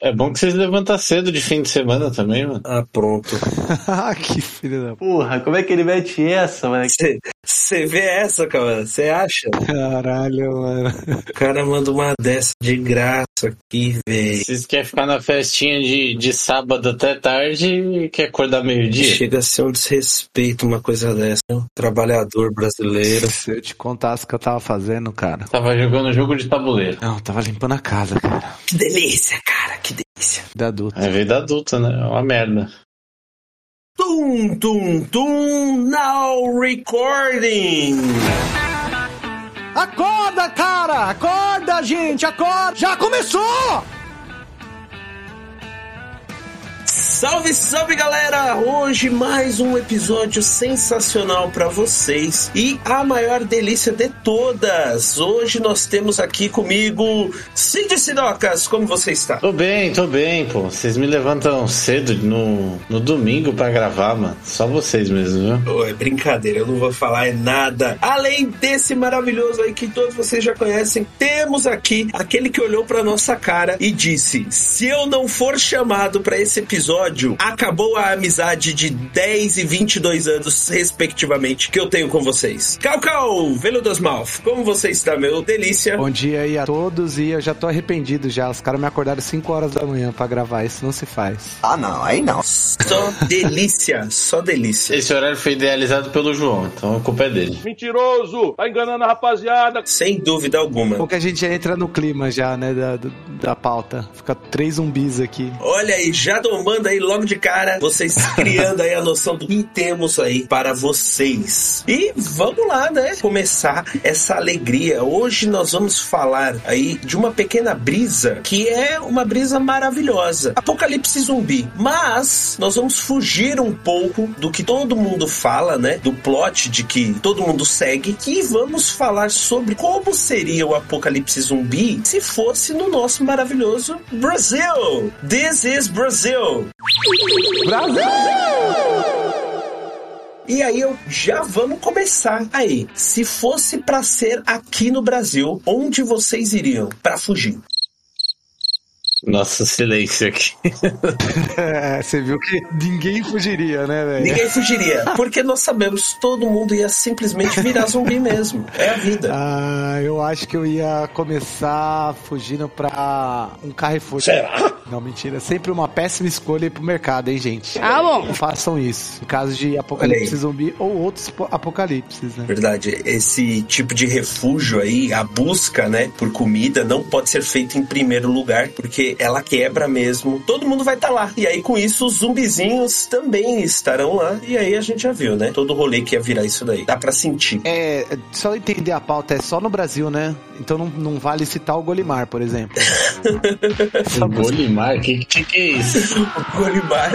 É bom que vocês levantam cedo de fim de semana também, mano. Ah, pronto. que filho da... Porra, como é que ele mete essa, mano? Você vê essa, cara? Você acha? Caralho, mano. O cara manda uma dessa de graça aqui, velho. Vocês querem ficar na festinha de, de sábado até tarde e quer acordar meio-dia? Chega a ser um desrespeito uma coisa dessa. né? Trabalhador brasileiro. Se eu te contasse o que eu tava fazendo, cara. Tava jogando jogo de tabuleiro. Não, tava limpando a casa, cara. Que delícia, cara, que delícia. Da adulto. É vida adulta, né? É uma merda. Tum, tum, tum, now recording. Acorda, cara! Acorda, gente! Acorda! Já começou! Salve, salve galera! Hoje mais um episódio sensacional pra vocês e a maior delícia de todas. Hoje nós temos aqui comigo Cid Sidocas, como você está? Tô bem, tô bem, pô. Vocês me levantam cedo no, no domingo pra gravar, mano. Só vocês mesmo, viu? Oh, é brincadeira, eu não vou falar é nada. Além desse maravilhoso aí que todos vocês já conhecem, temos aqui aquele que olhou pra nossa cara e disse: se eu não for chamado pra esse episódio, acabou a amizade de 10 e 22 anos, respectivamente, que eu tenho com vocês. Calcal, Veludas Mouth, como você está, meu delícia? Bom dia aí a todos e eu já tô arrependido já. Os caras me acordaram 5 horas da manhã pra gravar, isso não se faz. Ah, não, aí não. Só delícia, só delícia. Esse horário foi idealizado pelo João, então a culpa é dele. Mentiroso! Tá enganando a rapaziada! Sem dúvida alguma. Porque a gente já entra no clima já, né, da, da, da pauta. Fica três zumbis aqui. Olha aí, já tomando aí logo de cara, vocês criando aí a noção do que temos aí para vocês. E vamos lá, né? Começar essa alegria. Hoje nós vamos falar aí de uma pequena brisa que é uma brisa maravilhosa. Apocalipse zumbi. Mas nós vamos fugir um pouco do que todo mundo fala, né? Do plot de que todo mundo segue. E vamos falar sobre como seria o apocalipse zumbi se fosse no nosso maravilhoso Brasil. This is Brazil. E aí eu já vamos começar aí. Se fosse pra ser aqui no Brasil, onde vocês iriam pra fugir? Nossa, silêncio aqui. É, você viu que ninguém fugiria, né, velho? Ninguém fugiria, porque nós sabemos todo mundo ia simplesmente virar zumbi mesmo. É a vida. Ah, eu acho que eu ia começar fugindo pra um Carrefour. Será? Não, mentira. Sempre uma péssima escolha ir pro mercado, hein, gente? Ah, bom. Não façam isso. Em caso de apocalipse zumbi ou outros po- apocalipses, né? Verdade, esse tipo de refúgio aí, a busca, né, por comida não pode ser feita em primeiro lugar, porque ela quebra mesmo. Todo mundo vai estar lá. E aí com isso os zumbizinhos também estarão lá. E aí a gente já viu, né? Todo rolê que ia virar isso daí. Dá pra sentir. É, só entender a pauta, é só no Brasil, né? Então não, não vale citar o Golimar, por exemplo. O Golimar? Que, que que é isso? O Golimar,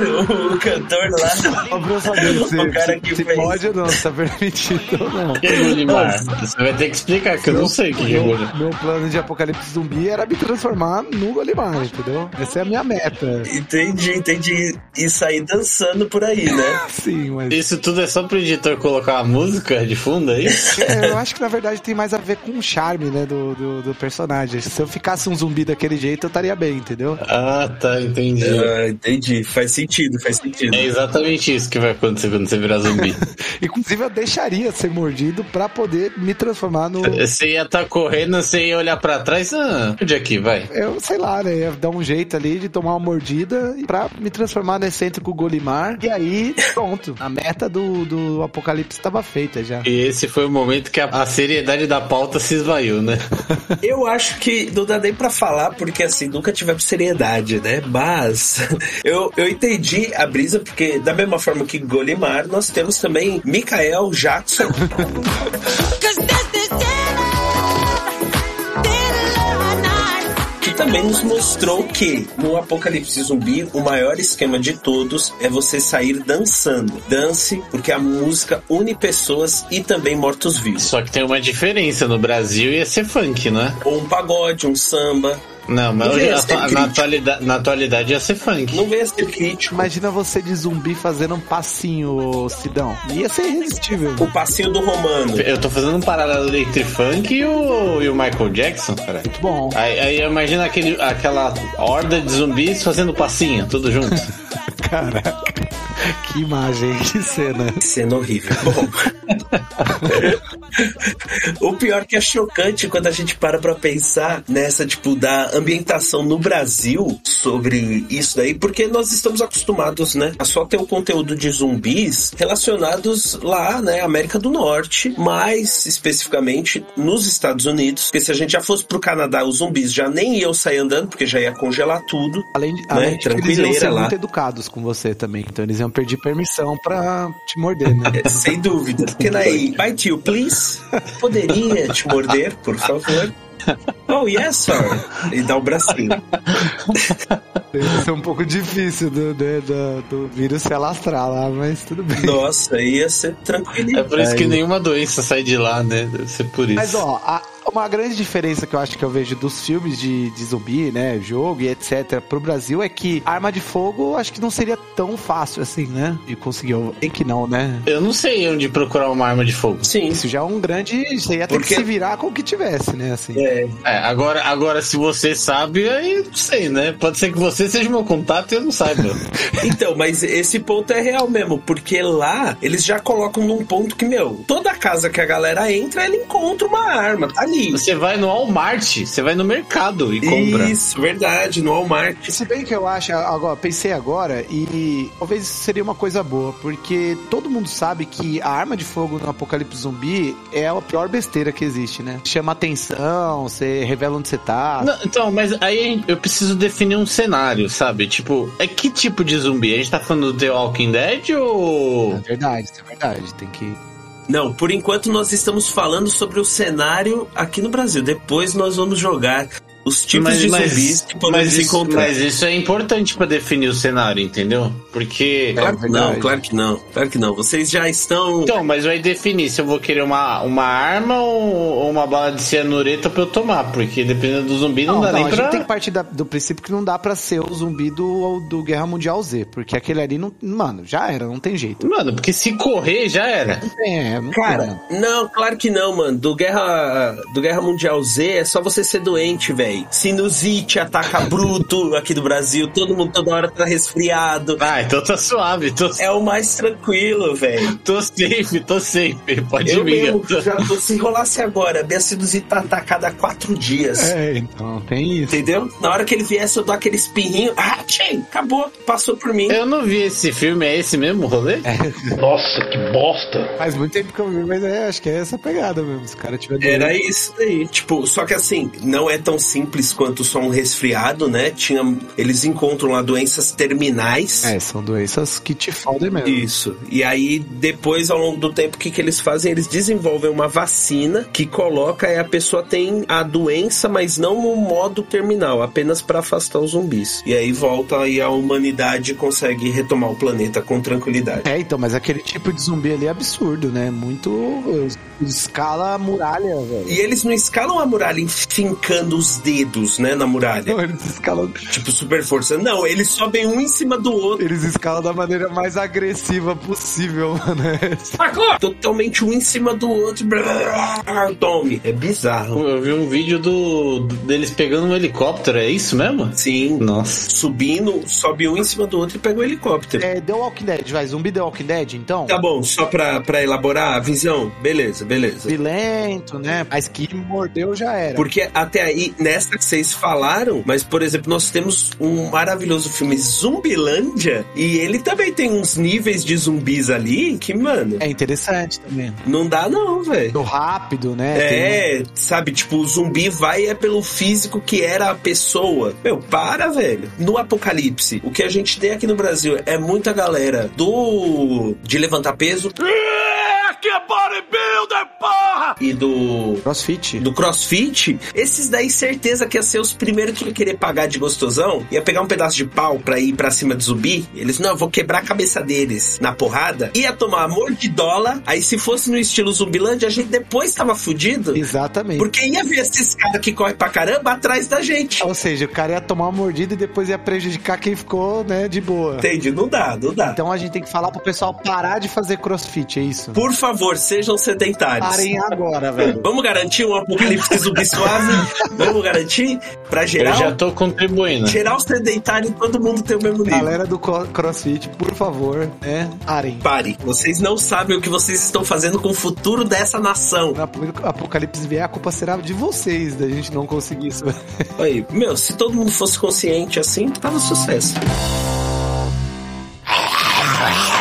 o cantor lá. Só pra eu saber se, O cara que se, fez. pode ou não, se tá permitido ou não. Que é Golimar? Você vai ter que explicar, que eu não sei o que que é Golimar. meu plano de apocalipse zumbi era me transformar no Golimar, entendeu? Essa é a minha meta. Entendi, entendi. E sair dançando por aí, né? Sim, mas. Isso tudo é só pro editor colocar uma música de fundo aí? É, eu acho que na verdade tem mais a ver com o charme, né, do, do, do personagem. Se eu ficasse um zumbi daquele jeito, eu estaria bem, entendeu? Ah, tá, entendi. Ah, entendi. Faz sentido, faz sentido. É exatamente isso que vai acontecer quando você virar zumbi. Inclusive, eu deixaria ser mordido pra poder me transformar no. Você ia estar correndo, você ia olhar pra trás, ah, onde é que vai? Eu sei lá, né? Ia dar um jeito ali de tomar uma mordida pra me transformar no excêntrico Golimar. E aí, pronto. A meta do, do apocalipse estava feita já. E esse foi o momento que a, a seriedade da pauta se esvaiu, né? Eu acho que não dá nem pra falar, porque assim, nunca tivemos seriedade, né? Mas eu, eu entendi a brisa, porque da mesma forma que Golimar, nós temos também Mikael Jackson, que também nos mostrou que no Apocalipse Zumbi, o maior esquema de todos é você sair dançando. Dance, porque a música une pessoas e também mortos-vivos. Só que tem uma diferença, no Brasil ia ser funk, né? Ou um pagode, um samba. Não, mas Não hoje, na, na atualidade, na atualidade ia ser funk. Não venha ser crítico. Imagina você de zumbi fazendo um passinho, Sidão. Ia ser irresistível. O passinho do Romano. Eu tô fazendo um paralelo entre funk e o, e o Michael Jackson, cara. Muito bom. Aí, aí imagina aquele, aquela horda de zumbis fazendo passinho, tudo junto. Caraca. Que imagem, que cena. Sendo horrível. Bom. o pior que é chocante quando a gente para pra pensar nessa, tipo, da ambientação no Brasil sobre isso daí, porque nós estamos acostumados, né, a só ter o conteúdo de zumbis relacionados lá, né, América do Norte, mais especificamente nos Estados Unidos, porque se a gente já fosse pro Canadá, os zumbis já nem iam sair andando, porque já ia congelar tudo. Além, de, além de que eles iam ser lá. muito educados com você também. Então eles iam pedir permissão pra te morder, né? É, Sem dúvida. Can I bite you, please? Poderia te morder, por favor? Oh, yes, sir. E dá o bracinho. Ia ser um pouco difícil do, né, do, do vírus se alastrar lá, mas tudo bem. Nossa, ia ser tranquilo. É por isso que nenhuma doença sai de lá, né? Deve ser por isso. Mas ó, a- uma grande diferença que eu acho que eu vejo dos filmes de, de zumbi, né, jogo e etc, pro Brasil é que arma de fogo acho que não seria tão fácil assim, né, de conseguir. Eu sei que não, né? Eu não sei onde procurar uma arma de fogo. Sim. Isso já é um grande. Você ia ter Porque- que se virar com o que tivesse, né? Assim. É, É, agora, agora se você sabe, aí não sei, né? Pode ser que você seja meu contato e eu não saiba. então, mas esse ponto é real mesmo, porque lá eles já colocam num ponto que, meu, toda casa que a galera entra, ela encontra uma arma, tá ali. Você vai no Walmart, você vai no mercado e compra. Isso, verdade, no Walmart. Se bem que eu acho, agora, pensei agora, e talvez isso seria uma coisa boa, porque todo mundo sabe que a arma de fogo no apocalipse zumbi é a pior besteira que existe, né? Chama atenção, você revela onde você tá. Não, então, mas aí eu preciso definir um cenário, sabe? Tipo, é que tipo de zumbi? A gente tá falando do The Walking Dead ou. É verdade, isso é verdade. Tem que. Não, por enquanto nós estamos falando sobre o cenário aqui no Brasil. Depois nós vamos jogar os tipos de zumbis que mas isso, encontrar. mas isso é importante pra definir o cenário, entendeu? Porque. Claro que não, verdade. claro que não. Claro que não. Vocês já estão. Então, mas vai definir se eu vou querer uma, uma arma ou, ou uma bala de cianureto pra eu tomar, porque dependendo do zumbi não, dá não, nem a pra. gente tem que partir da- do princípio que não dá pra ser o zumbi do, do Guerra Mundial Z, porque aquele ali não. Mano, já era, não tem jeito. Mano, porque se correr já era. Não é, não Cara, tem. não, claro que não, mano. Do Guerra, do Guerra Mundial Z é só você ser doente, velho. Sinusite, ataca bruto aqui do Brasil. Todo mundo toda hora tá resfriado. Ah, então tá suave, tô, É o mais tranquilo, velho. tô safe, tô safe. Pode Eu ir, mesmo, já tô, se enrolasse agora, minha sinusite tá atacada há quatro dias. É, então, tem isso. Entendeu? Na hora que ele viesse, eu dou aquele espirrinho. Ah, tchê, acabou. Passou por mim. Eu não vi esse filme, é esse mesmo o rolê? Nossa, que bosta. Faz muito tempo que eu vi, mas é, acho que é essa pegada mesmo. Se o cara tiver doente. Era isso daí. Tipo, só que assim, não é tão simples quanto só um resfriado, né? Tinha, eles encontram lá doenças terminais. É, são doenças que te fodem mesmo. Isso. E aí, depois, ao longo do tempo, o que, que eles fazem? Eles desenvolvem uma vacina que coloca e a pessoa tem a doença, mas não no modo terminal, apenas para afastar os zumbis. E aí volta e a humanidade consegue retomar o planeta com tranquilidade. É, então, mas aquele tipo de zumbi ali é absurdo, né? Muito. Escala muralha, velho. E eles não escalam a muralha fincando os dedos, né, na muralha. Não, eles escalam. Tipo super força. Não, eles sobem um em cima do outro. Eles escalam da maneira mais agressiva possível, mano. Totalmente um em cima do outro. Tome. É bizarro. Eu vi um vídeo do, deles pegando um helicóptero, é isso mesmo? Sim. Nossa. Subindo, sobe um em cima do outro e pega o helicóptero. É, The Walking Dead, vai, zumbi The Walking Dead, então? Tá bom, só pra, pra elaborar a visão? Beleza, beleza. Vilento, né? Mas que mordeu já era. Porque até aí, nessa que vocês falaram, mas por exemplo, nós temos um maravilhoso filme Zumbilândia e ele também tem uns níveis de zumbis ali que, mano, É interessante também. não dá não, velho. Do rápido, né? Tem- É, sabe, tipo, o zumbi vai é pelo físico que era a pessoa. Meu, para, velho. No apocalipse, o que a gente tem aqui no Brasil é muita galera do de levantar peso. Aqui é bodybuilder, porra! E do. Crossfit. Do crossfit, esses daí certeza que ia ser os primeiros que ia querer pagar de gostosão, ia pegar um pedaço de pau pra ir pra cima de zumbi. Eles, não, eu vou quebrar a cabeça deles na porrada. Ia tomar amor de dólar. Aí se fosse no estilo Zumbilândia, a gente depois tava fudido. Exatamente. Porque ia ver esses caras que correm pra caramba atrás da gente. Ou seja, o cara ia tomar uma mordida e depois ia prejudicar quem ficou, né, de boa. Entende? Não dá, não dá. Então a gente tem que falar pro pessoal parar de fazer crossfit, é isso? Por favor, sejam sedentários. Parem agora, velho. Vamos garantir um apocalipse zumbi suave? Vamos garantir? Pra geral? Eu já tô contribuindo. Geral sedentário, todo mundo tem o mesmo nível. Galera do crossfit, por favor, né, parem. Pare, vocês não sabem o que vocês estão fazendo com o futuro dessa nação. Na apocalipse vier, a culpa será de vocês, da gente não conseguir isso. Aí, meu, se todo mundo fosse consciente assim, tava sucesso.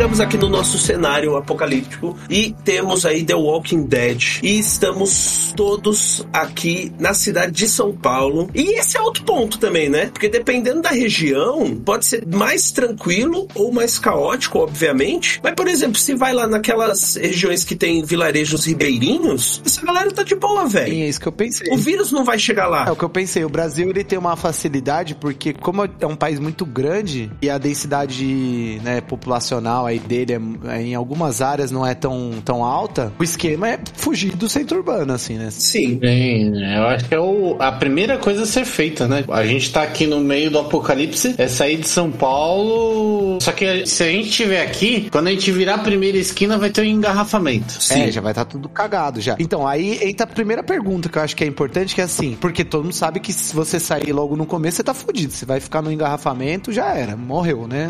Chegamos aqui no nosso cenário apocalíptico e temos aí The Walking Dead. E estamos todos aqui na cidade de São Paulo. E esse é outro ponto também, né? Porque dependendo da região, pode ser mais tranquilo ou mais caótico, obviamente. Mas, por exemplo, se vai lá naquelas regiões que tem vilarejos ribeirinhos, essa galera tá de boa, velho. é isso que eu pensei. O vírus não vai chegar É lá. o que eu pensei. O Brasil ele tem uma facilidade porque como é um país muito grande e a densidade né, populacional aí dele é- é, em algumas áreas não é tão, tão alta, o esquema é fugir do centro urbano, assim, né? Sim. Sim, eu acho que é o, a primeira coisa a ser feita, né? A gente tá aqui no meio do apocalipse, é sair de São Paulo. Só que se a gente estiver aqui, quando a gente virar a primeira esquina, vai ter um engarrafamento. Sim. É, já vai estar tudo cagado já. Então, aí entra a primeira pergunta que eu acho que é importante, que é assim, porque todo mundo sabe que se você sair logo no começo, você tá fudido. Você vai ficar no engarrafamento, já era, morreu, né?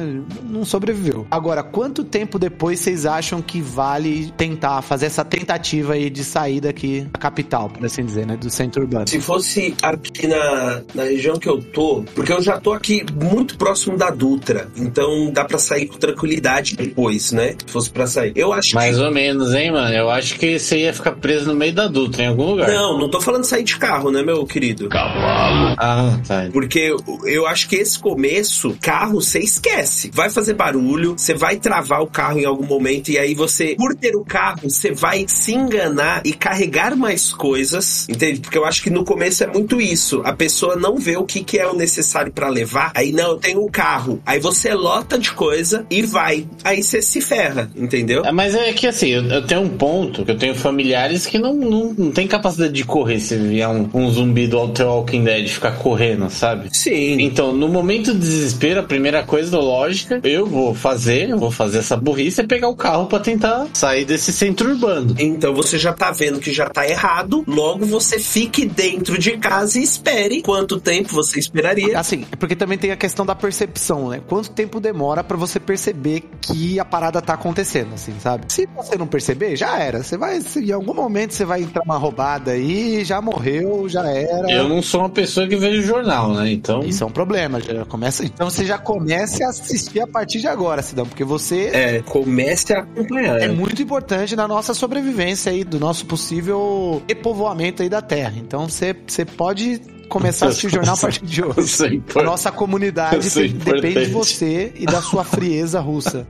Não sobreviveu. Agora, quanto tempo depois vocês acham que vale tentar fazer essa tentativa aí de sair daqui da capital, por assim dizer, né? Do centro urbano? Se fosse aqui na, na região que eu tô, porque eu já tô aqui muito próximo da Dutra, então dá pra sair com tranquilidade depois, né? Se fosse pra sair. Eu acho Mais que. ou menos, hein, mano? Eu acho que você ia ficar preso no meio da Dutra, em algum lugar. Não, não tô falando de sair de carro, né, meu querido? Ah, tá. Porque eu- eu acho que esse começo, carro, você esquece. Vai fazer barulho, você vai travar o carro em algum momento, e aí você, por ter o carro, você vai se enganar e carregar mais coisas, entende? Porque eu acho que no começo é muito isso. A pessoa não vê o que, que é o necessário pra levar, aí não, eu tenho um carro. Aí você lota de coisa e vai. Aí você se ferra, entendeu? É, Mas é que assim, eu, eu tenho um ponto, que eu tenho familiares que não, não, não tem capacidade de correr se vier um, um zumbi do The Walking Dead ficar correndo, sabe? Sim. Então, no momento de desespero, a primeira coisa lógica, eu vou fazer, eu vou fazer essa burrice é pegar o carro pra tentar sair desse centro urbano. Então você já tá vendo que já tá errado, logo você fique dentro de casa e espere. Quanto tempo você esperaria? Assim, porque também tem a questão da percepção, né? Quanto tempo demora pra você perceber que a parada tá acontecendo, assim, sabe? Se você não perceber, já era. Você vai, em algum momento você vai entrar uma roubada aí, já morreu, já era. Eu não sou uma pessoa que vejo jornal, né? Então. Isso é um problema, já começa. Então você já comece a assistir a partir de agora, Sidão, porque você É, comece a acompanhar. é muito importante na nossa sobrevivência aí, do nosso possível repovoamento aí da Terra. Então você, você pode começar a assistir o jornal a partir de hoje. É A importante. nossa comunidade é depende de você e da sua frieza russa.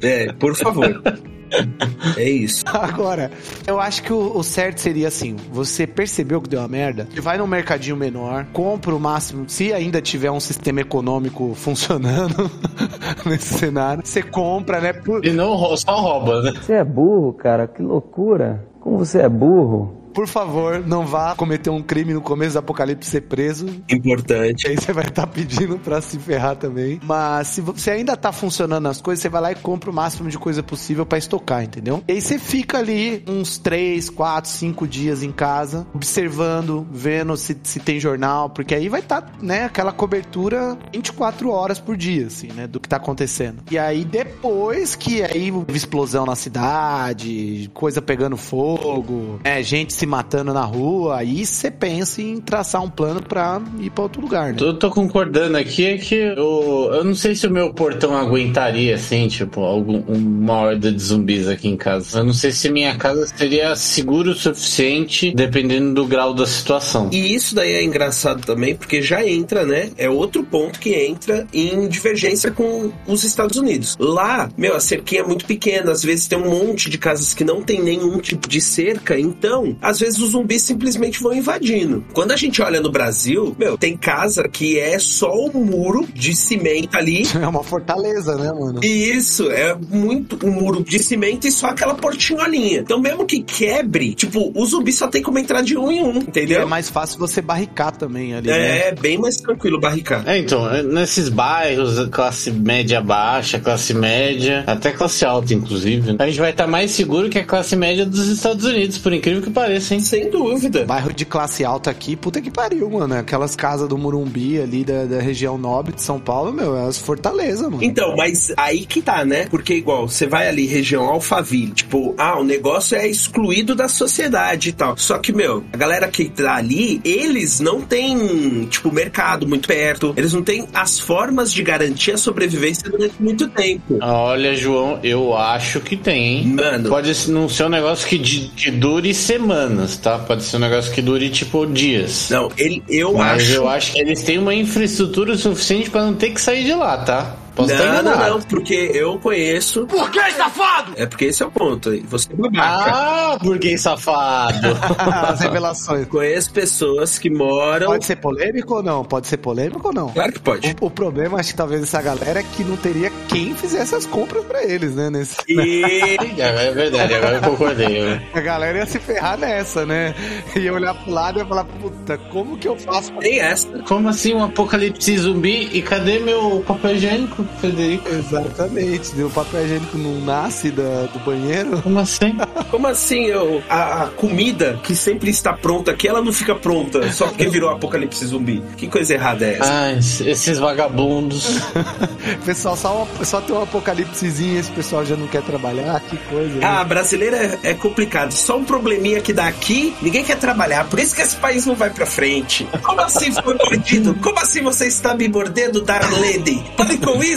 É, por favor. é isso. Agora, eu acho que o, o certo seria assim: você percebeu que deu uma merda, você vai num mercadinho menor, compra o máximo, se ainda tiver um sistema econômico funcionando nesse cenário, você compra, né? Por, E não só rouba, né? Você é burro, cara, que loucura. Como você é burro. Por favor, não vá cometer um crime no começo do apocalipse ser preso. Importante. Aí você vai estar pedindo pra se ferrar também. Mas se você ainda tá funcionando as coisas, você vai lá e compra o máximo de coisa possível pra estocar, entendeu? E aí você fica ali uns 3, 4, 5 dias em casa, observando, vendo se, se tem jornal, porque aí vai estar, né, aquela cobertura 24 horas por dia, assim, né, do que tá acontecendo. E aí depois que aí houve explosão na cidade, coisa pegando fogo, é, gente se se matando na rua, aí você pensa em traçar um plano pra ir pra outro lugar, né? Eu tô concordando aqui é que eu, eu não sei se o meu portão aguentaria, assim, tipo, algum, uma horda de zumbis aqui em casa. Eu não sei se minha casa seria seguro o suficiente, dependendo do grau da situação. E isso daí é engraçado também, porque já entra, né? É outro ponto que entra em divergência com os Estados Unidos. Lá, meu, a cerquinha é muito pequena, às vezes tem um monte de casas que não tem nenhum tipo de cerca, então, às vezes os zumbis simplesmente vão invadindo. Quando a gente olha no Brasil, meu, tem casa que é só o muro de cimento ali. É uma fortaleza, né, mano? E isso, é muito um muro de cimento e só aquela portinholinha. Então, mesmo que quebre, tipo, o zumbi só tem como entrar de um em um, entendeu? É mais fácil você barricar também ali, né? É, bem mais tranquilo barricar. É, então, nesses bairros, classe média baixa, classe média, até classe alta, inclusive, a gente vai estar mais seguro que a classe média dos Estados Unidos, por incrível que pareça, hein? Sem dúvida. Bairro de classe alta aqui, puta que pariu, mano. Aquelas casas do Murumbi ali da, da região nobre de São Paulo, meu, é as fortalezas, mano. Então, mas aí que tá, né? Porque igual, você vai ali região Alphaville, tipo, ah, o negócio é excluído da sociedade e tal. Só que, meu, a galera que tá ali, eles não têm, tipo, mercado muito perto, eles não têm as formas de garantir a sobrevivência durante muito tempo. Olha, João, eu acho que tem, hein? Mano. Pode não ser um negócio que, de- que dure semanas, tá? Pode ser um negócio que dure, tipo, dias. Não, ele, eu Mas acho. eu acho que eles têm uma infraestrutura suficiente pra não ter que sair de lá, tá? Posso estar Não, não, enganado. não, porque eu conheço. Por que, safado? É porque esse é o ponto. aí. Você é babaca. Ah, burguês safado. As revelações. Conheço pessoas que moram. Pode ser polêmico ou não? Pode ser polêmico ou não? Claro que pode. O, o problema, acho que talvez essa galera é que não teria quem fizesse as compras pra eles, né? Nesse... E é verdade, agora eu concordei. A galera ia se ferrar nessa, né? Ia olhar pro lado e ia falar, puta, como que eu faço pra... tem essa. Como assim um apocalipse zumbi? E cadê meu papel higiênico, Frederico? Exatamente, o papel higiênico não nasce da, do banheiro. Como assim? Como assim eu, a, a comida que sempre está pronta aqui, ela não fica pronta só porque virou apocalipse zumbi? Que coisa errada é essa? Ah, esses vagabundos. Pessoal, só, só tem um apocalipsezinho, esse pessoal já não quer trabalhar, que coisa. né? Ah, brasileira é, é complicado. Só um probleminha que dá aqui, ninguém quer trabalhar. Por isso que esse país não vai pra frente. Como assim foi mordido? Como assim você está me mordendo, Darlene? Pare com isso!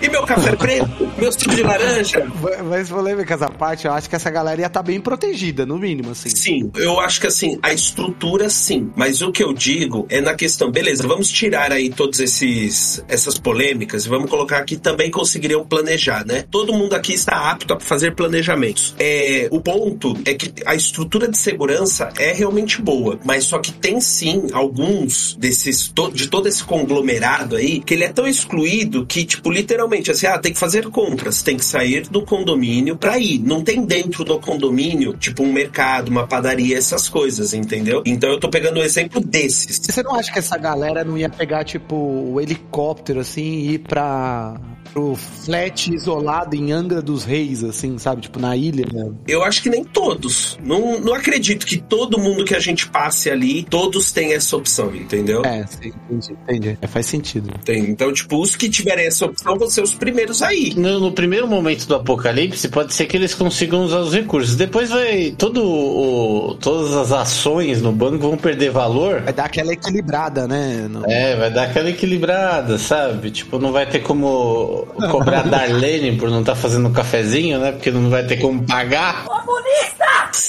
E meu café preto? Meu suco de laranja? Mas polêmicas à parte, eu acho que essa galera ia estar bem protegida, no mínimo, assim. Sim, eu acho que assim, a estrutura sim. Mas o que eu digo é na questão, beleza, vamos tirar aí todos esses essas polêmicas e vamos colocar que também conseguiriam planejar, né? Todo mundo aqui está apto a fazer planejamentos. É, o ponto é que a estrutura de segurança é realmente boa, mas só que tem sim alguns desses de todo esse conglomerado aí que ele é tão excluído que tipo literalmente assim, ah, tem que fazer compras, tem que sair do condomínio pra ir. Não tem dentro do condomínio, tipo um mercado, uma padaria, essas coisas, entendeu? Então eu tô pegando o exemplo desses. Você não acha que essa galera não ia pegar, tipo, o helicóptero, assim, e ir pra. Pro flat isolado em Angra dos Reis, assim, sabe? Tipo, na ilha, né? Eu acho que nem todos. Não, não acredito que todo mundo que a gente passe ali, todos têm essa opção, entendeu? É, sim, entendi, entendi. É, faz sentido. Tem. Então, tipo, os que tiverem essa opção vão ser os primeiros aí. No, no primeiro momento do apocalipse, pode ser que eles consigam usar os recursos. Depois vai. Todo o, todas as ações no banco vão perder valor. Vai dar aquela equilibrada, né? No- É, vai dar aquela equilibrada, sabe? Tipo, não vai ter como cobrar Darlene por não estar fazendo cafezinho, né? Porque não vai ter como pagar.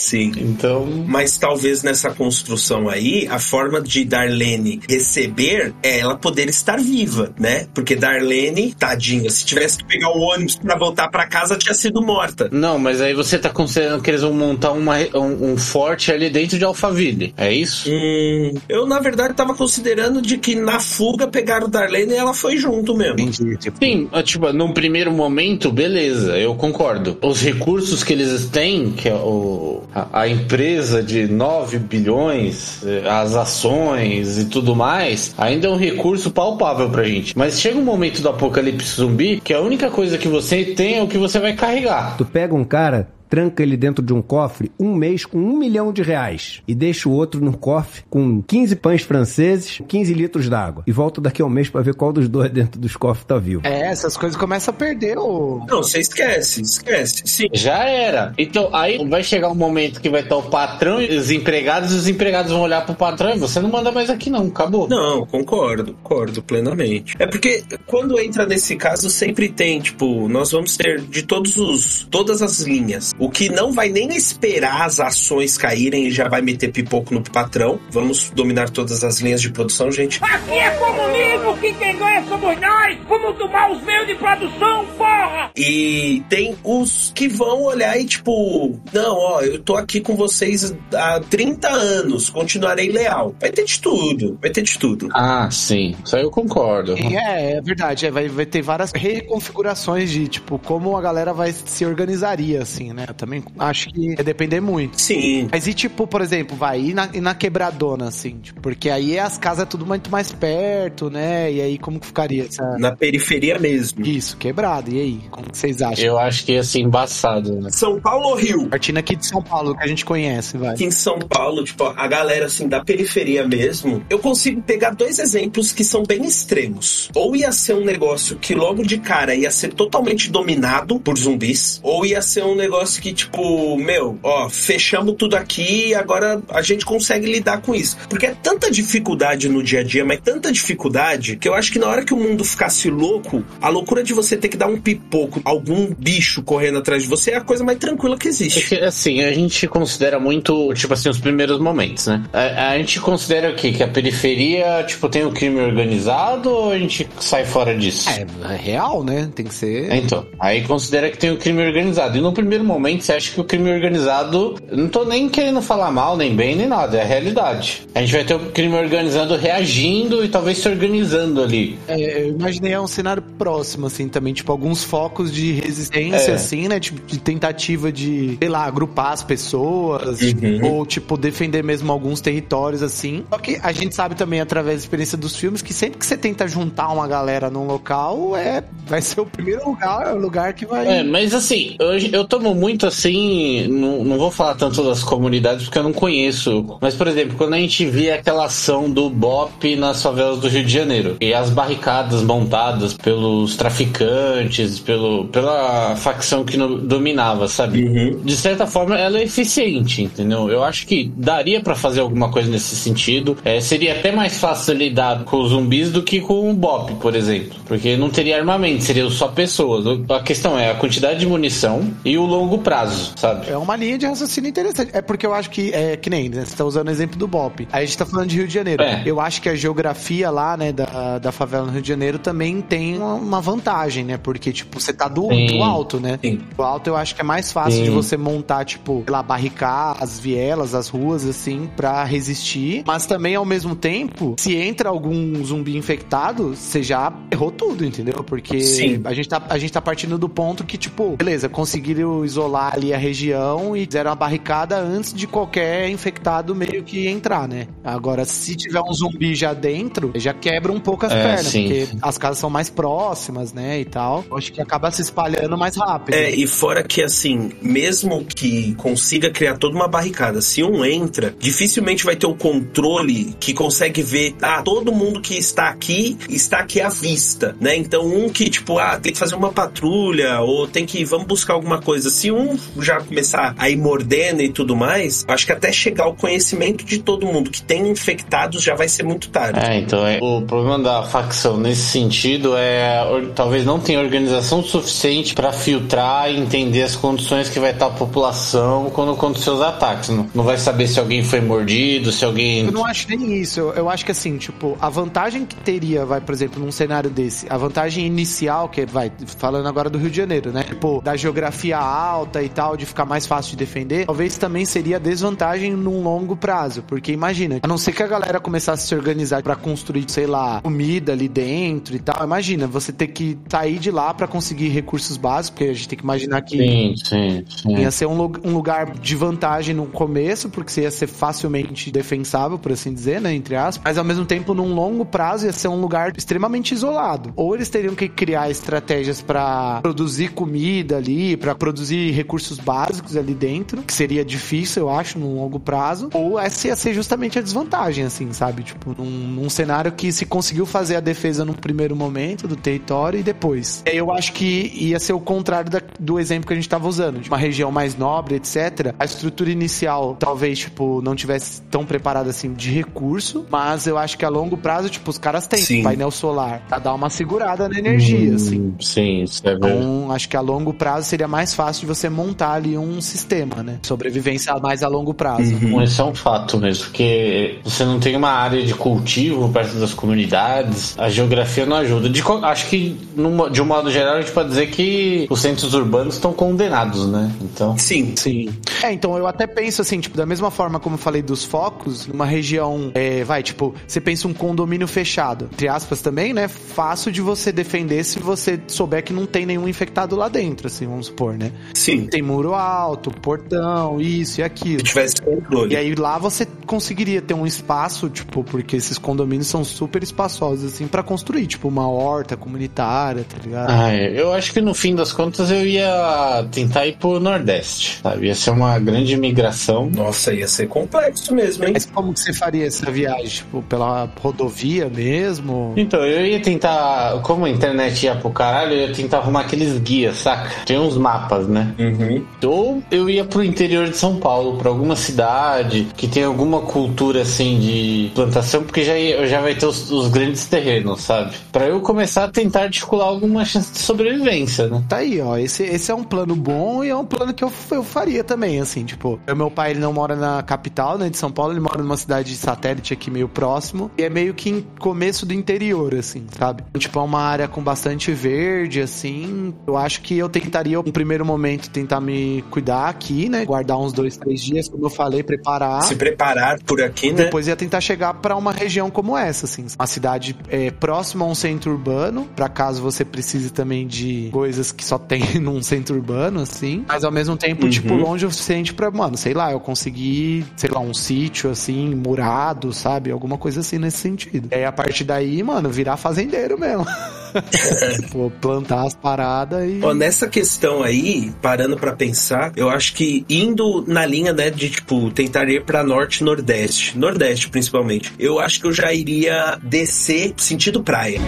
Sim. Então. Mas talvez nessa construção aí, a forma de Darlene receber é ela poder estar viva, né? Porque Darlene, tadinha, se tivesse que pegar o ônibus pra voltar pra casa, tinha sido morta. Não, mas aí você tá considerando que eles vão montar uma, um, um forte ali dentro de Alphaville. É isso? Hum, eu, na verdade, tava considerando de que na fuga pegaram Darlene e ela foi junto mesmo. Entendi, tipo. Sim, tipo, num primeiro momento, beleza, eu concordo. Os recursos que eles têm, que é o, a, a empresa de 9 bilhões, eh, as ações e tudo mais, ainda é um recurso palpável pra gente. Mas chega um momento do apocalipse zumbi que a única coisa que você tem é o que você vai carregar. Tu pega um cara, tranca ele dentro de um cofre um mês com um milhão de reais e deixa o outro no cofre com 15 pães franceses, 15 litros d'água e volta daqui a um mês para ver qual dos dois dentro dos cofres tá vivo. É, essas coisas começam a perder o. Não, você esquece, esquece. Sim. Já era. Então, aí vai chegar um momento que vai estar o patrão e os empregados, e os empregados vão olhar pro patrão e você não manda mais aqui não, acabou. Não, concordo, concordo plenamente. É porque quando entra nesse caso, sempre tem, tipo, nós vamos ter de todos os. todas as linhas. O que não vai nem esperar as ações caírem e já vai meter pipoco no patrão. Vamos dominar todas as linhas de produção, gente. Aqui é comunismo, que quem ganha somos nós! Vamos tomar os meios de produção, porra! E tem os que vão olhar e, tipo, não, ó, eu tô aqui com vocês há 30 anos, continuarei leal. Vai ter de tudo, vai ter de tudo. Ah, sim. Isso aí eu concordo. E é, é verdade. é, vai, vai ter várias reconfigurações de, tipo, como a galera vai se organizaria, assim, né? Eu também acho que ia depender muito. Sim. Mas e tipo, por exemplo, vai, e na, e na quebradona, assim? Tipo, porque aí as casas é tudo muito mais perto, né? E aí como que ficaria essa... Na periferia mesmo. Isso, quebrado. E aí? Como que vocês acham? Eu acho que ia ser embaçado, né? São Paulo ou Rio? Partindo aqui de São Paulo, que a gente conhece, vai. Aqui em São Paulo, tipo, a galera assim da periferia mesmo, eu consigo pegar dois exemplos que são bem extremos. Ou ia ser um negócio que logo de cara ia ser totalmente dominado por zumbis, ou ia ser um negócio que, tipo, meu, ó, fechamos tudo aqui e agora a gente consegue lidar com isso. Porque é tanta dificuldade no dia a dia, mas tanta dificuldade, que eu acho que na hora que o mundo ficasse louco, a loucura de você ter que dar um pipoco, algum bicho correndo atrás de você é a coisa mais tranquila que É existe. que, assim, a gente considera muito, tipo assim, os primeiros momentos, né? A, a gente considera o quê? Que a periferia, tipo, tem o crime organizado ou a gente sai fora disso? É, é real, né? Tem que ser... Então, aí considera que tem o crime organizado. E no primeiro momento você acha que o crime organizado. Não tô nem querendo falar mal, nem bem, nem nada. É a realidade. A gente vai ter o crime organizado reagindo e talvez se organizando ali. É, eu imaginei um cenário próximo, assim, também, tipo, alguns focos de resistência, É. assim, né? Tipo, de tentativa de, sei lá, agrupar as pessoas, Uhum. ou, tipo, defender mesmo alguns territórios, assim. Só que a gente sabe também, através da experiência dos filmes, que sempre que você tenta juntar uma galera num local, é, vai ser o primeiro lugar, o lugar que vai. É, mas assim, hoje eu tomo muito assim. Não, não vou falar tanto das comunidades porque eu não conheço. Mas, por exemplo, quando a gente via aquela ação do BOP nas favelas do Rio de Janeiro e as barricadas montadas pelos traficantes, pelo, pela facção que no- dominava, sabe? Uhum. De certa forma, ela é eficiente, entendeu? Eu acho que daria pra fazer alguma coisa nesse sentido. É, seria até mais fácil lidar com os zumbis do que com o BOP, por exemplo. Porque não teria armamento, seriam só pessoas. A questão é a quantidade de munição e o longo prazo, sabe? É uma linha de raciocínio interessante. É porque eu acho que, é que nem, né? Você tá usando o exemplo do BOP. Aí a gente tá falando de Rio de Janeiro. É. Eu acho que a geografia lá, né, da, da favela no Rio de Janeiro também tem uma, vantagem, né? Porque, tipo, você tá do, do alto, né? Sim. Do alto eu acho que é mais fácil Sim. de você montar, tipo, sei lá, barricar as vielas, as ruas, assim, pra resistir. Mas também, ao mesmo tempo, se entra algum zumbi infectado, você já errou tudo, entendeu? Porque Sim. a gente, tá, a gente tá partindo do ponto que, tipo, beleza, conseguiram isolar ali a região e fizeram a barricada antes de qualquer infectado meio que entrar, né? Agora, se tiver um zumbi já dentro, já quebra um pouco as É, pernas, sim. porque as casas são mais próximas, né? E tal. Acho que acaba se espalhando mais rápido. É, e fora que assim, mesmo que consiga criar toda uma barricada, se um entra, dificilmente vai ter o controle que consegue ver, ah, todo mundo que está aqui está aqui à vista, né? Então um que tipo, ah, tem que fazer uma patrulha ou tem que vamos buscar alguma coisa. Se um já começar a ir mordendo e tudo mais, acho que até chegar ao conhecimento de todo mundo que tem infectados já vai ser muito tarde. É, então é, o problema da facção nesse sentido é or- talvez não tenha organização suficiente pra filtrar e entender as condições que vai estar a população quando acontecer os ataques. Não, não vai saber se alguém foi mordido, se alguém. Eu não acho nem isso. Eu, eu acho que assim, tipo, a vantagem que teria, vai, por exemplo, num cenário desse, a vantagem inicial, que vai, falando agora do Rio de Janeiro, né? Tipo, da geografia alta e tal, de ficar mais fácil de defender, talvez também seria desvantagem num longo prazo. Porque imagina, a não ser que a galera começasse a se organizar pra construir, sei lá, comida ali dentro e tal. Imagina, você ter que sair de lá pra conseguir recursos básicos, porque a gente tem que imaginar que. Sim, sim, sim. Ia ser um, um lugar de vantagem no começo, porque você ia ser facilmente defensável, por assim dizer, né? Entre aspas. Mas ao mesmo tempo, num longo prazo, ia ser um lugar extremamente isolado. Ou eles teriam que criar estratégias pra produzir comida ali, pra produzir recursos básicos ali dentro, que seria difícil, eu acho, no longo prazo, ou essa ia ser justamente a desvantagem, assim, sabe? Tipo, num, num cenário que se conseguiu fazer a defesa num primeiro momento do território e depois. Eu acho que ia ser o contrário da- do exemplo que a gente tava usando, de uma região mais nobre, etc. A estrutura inicial talvez, tipo, não tivesse tão preparada assim de recurso, mas eu acho que a longo prazo, tipo, os caras têm Sim. painel solar pra dar uma segurada na energia, assim. Hum, Sim, isso é verdade. Então, acho que a longo prazo seria mais fácil de você montar ali um sistema, né? Sobrevivência mais a longo prazo. Bom, Isso é um fato mesmo, porque você não tem uma área de cultivo perto das comunidades, a geografia não ajuda. De acho que, numa- de um modo geral, a gente pode dizer que os centros urbanos estão condenados, né? Então. Sim. Sim. É, então eu até penso assim, tipo, da mesma forma como eu falei dos focos, numa região, é, vai, tipo, você pensa um condomínio fechado, entre aspas também, né? Fácil de você defender se você souber que não tem nenhum infectado lá dentro, assim, vamos supor, né? Sim. Tem muro alto, portão, isso e aquilo. Se tivesse controle. E aí lá você conseguiria ter um espaço, tipo, porque esses condomínios são super espaçosos, assim, pra construir, tipo, uma horta comunitária, tá ligado? Ah, é. eu acho que no fim das contas eu ia tentar ir pro Nordeste, sabe? Ia ser uma grande migração. Nossa, ia ser complexo mesmo, hein? Mas como que você faria essa viagem? Tipo, pela rodovia mesmo? Então, eu ia tentar, como a internet ia pro caralho, eu ia tentar arrumar aqueles guias, saca? Tem uns mapas, né? Uhum. Ou eu ia pro interior de São Paulo, pra alguma cidade que tem alguma cultura assim de plantação, porque já, ia- já vai ter os, os grandes terrenos, sabe? Pra eu começar a tentar articular alguma chance de sobrevivência, né? Tá aí, ó. Esse, esse é um plano bom e é um plano que eu, eu faria também, assim, tipo. Meu pai, ele não mora na capital, né, de São Paulo, ele mora numa cidade satélite aqui meio próximo. E é meio que em começo do interior, assim, sabe? Tipo, é uma área com bastante verde, assim. Eu acho que eu tentaria, no primeiro momento, tentar me cuidar aqui, né? Guardar uns dois, três dias, como eu falei, preparar. Se preparar por aqui, né? Depois ia tentar chegar pra uma região como essa, assim, uma cidade é, próxima a um centro urbano, pra caso você precise também de coisas que só tem num centro urbano, assim, mas ao mesmo tempo, Uhum. tipo, longe o suficiente pra, mano, sei lá, eu conseguir, sei lá, um sítio, assim, murado, sabe? Alguma coisa assim nesse sentido. E aí, a partir daí, mano, virar fazendeiro mesmo. tipo, plantar as paradas e. Ó, nessa questão aí, parando pra pensar, eu acho que indo na linha, né, de tipo, tentar ir pra norte e nordeste, nordeste principalmente, eu acho que eu já iria descer sentido praia.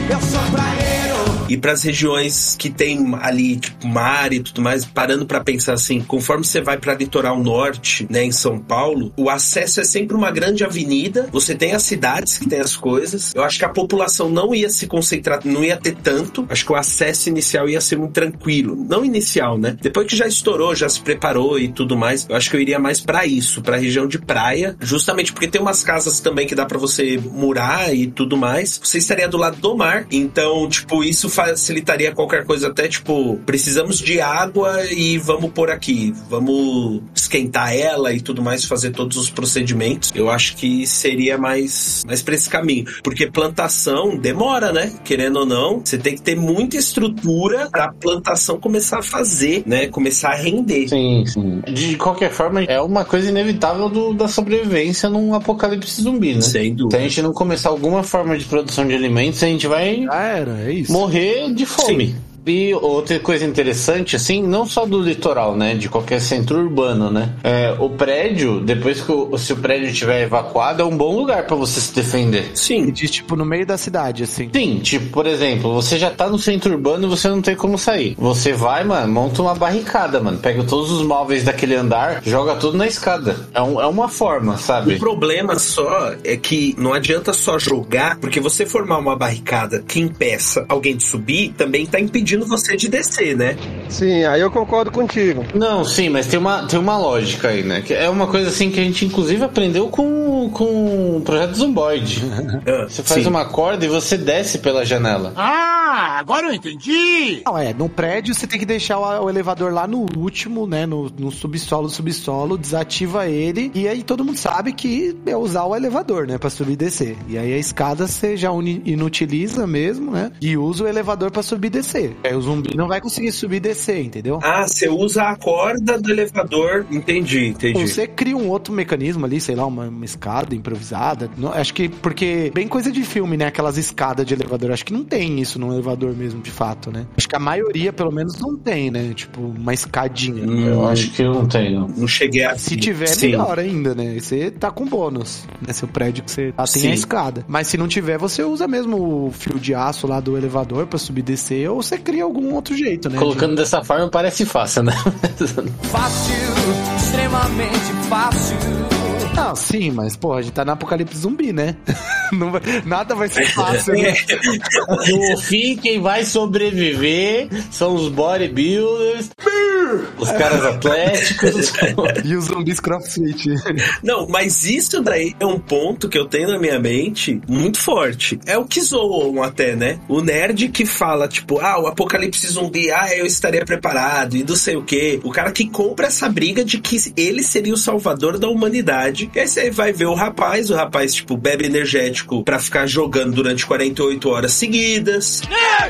E pras regiões que tem ali, tipo, mar e tudo mais, parando pra pensar assim, conforme você vai pra litoral norte, né, em São Paulo, o acesso é sempre uma grande avenida, você tem as cidades que tem as coisas. Eu acho que a população não ia se concentrar, não ia ter tanto. Acho que o acesso inicial ia ser muito tranquilo. Não inicial, né? Depois que já estourou, já se preparou e tudo mais, eu acho que eu iria mais pra isso, pra região de praia, justamente porque tem umas casas também que dá pra você murar e tudo mais. Você estaria do lado do mar, então, tipo, isso facilitaria qualquer coisa, até tipo, precisamos de água e vamos por aqui, vamos esquentar ela e tudo mais, fazer todos os procedimentos. Eu acho que seria mais, mais pra esse caminho, porque plantação demora, né? Querendo ou não, você tem que ter muita estrutura pra plantação começar a fazer, né? Começar a render. Sim, sim. De qualquer forma, é uma coisa inevitável do- da sobrevivência num apocalipse zumbi, né? Sem Se a dúvida. gente não começar alguma forma de produção de alimentos, a gente vai Já era, é isso. De fome. E outra coisa interessante, assim, não só do litoral, né? De qualquer centro urbano, né? É, o prédio, depois que o, se o prédio estiver evacuado, é um bom lugar pra você se defender. Sim, De, tipo, no meio da cidade, assim. Sim, tipo, por exemplo, você já tá no centro urbano e você não tem como sair. Você vai, mano, monta uma barricada, mano. Pega todos os móveis daquele andar, joga tudo na escada. É, um- é uma forma, sabe? O problema só é que não adianta só jogar, porque você formar uma barricada que impeça alguém de subir, também tá impedindo você de descer, né? Sim, aí eu concordo contigo. Não, sim, mas tem uma, tem uma lógica aí, né? Que é uma coisa assim que a gente inclusive aprendeu com, com o projeto Zomboid. Ah, Você faz sim. uma corda e você desce pela janela. Ah, agora eu entendi! Não, é, no prédio você tem que deixar o, o elevador lá no último, né, no, no subsolo, subsolo, desativa ele, e aí todo mundo sabe que é usar o elevador, né, pra subir e descer. E aí a escada você já inutiliza mesmo, né, e usa o elevador pra subir e descer. Aí o zumbi não vai conseguir subir e descer, entendeu? Ah, você usa a corda do elevador. Entendi, entendi. Você cria um outro mecanismo ali, sei lá, uma, uma escada improvisada. Não- acho que porque bem coisa de filme, né? Aquelas escadas de elevador. Acho que não tem isso no elevador mesmo, de fato, né? Acho que a maioria, pelo menos, não tem, né? Tipo, uma escadinha. Eu acho que eu não tenho. Não cheguei a. Se tiver, Sim. melhor ainda, né? Você tá com bônus, né? Seu prédio que você tá, tem Sim. a escada. Mas se não tiver, você usa mesmo o fio de aço lá do elevador pra subir e descer, ou você cria algum outro jeito, né? Colocando dessa forma parece fácil, né? Fácil, extremamente fácil. Não, sim, mas, pô, a gente tá no apocalipse zumbi, né? Não vai- nada vai ser fácil, né? No fim, quem vai sobreviver são os bodybuilders, os caras atléticos. E os zumbis crossfit. Não, mas isso daí é um ponto que eu tenho na minha mente muito forte. É o que zoam até, né? O nerd que fala, tipo, ah, o apocalipse zumbi, ah, eu estaria preparado e não sei o quê. O cara que compra essa briga de que ele seria o salvador da humanidade. E aí você vai ver o rapaz, o rapaz, tipo, bebe energético pra ficar jogando durante 48 horas seguidas.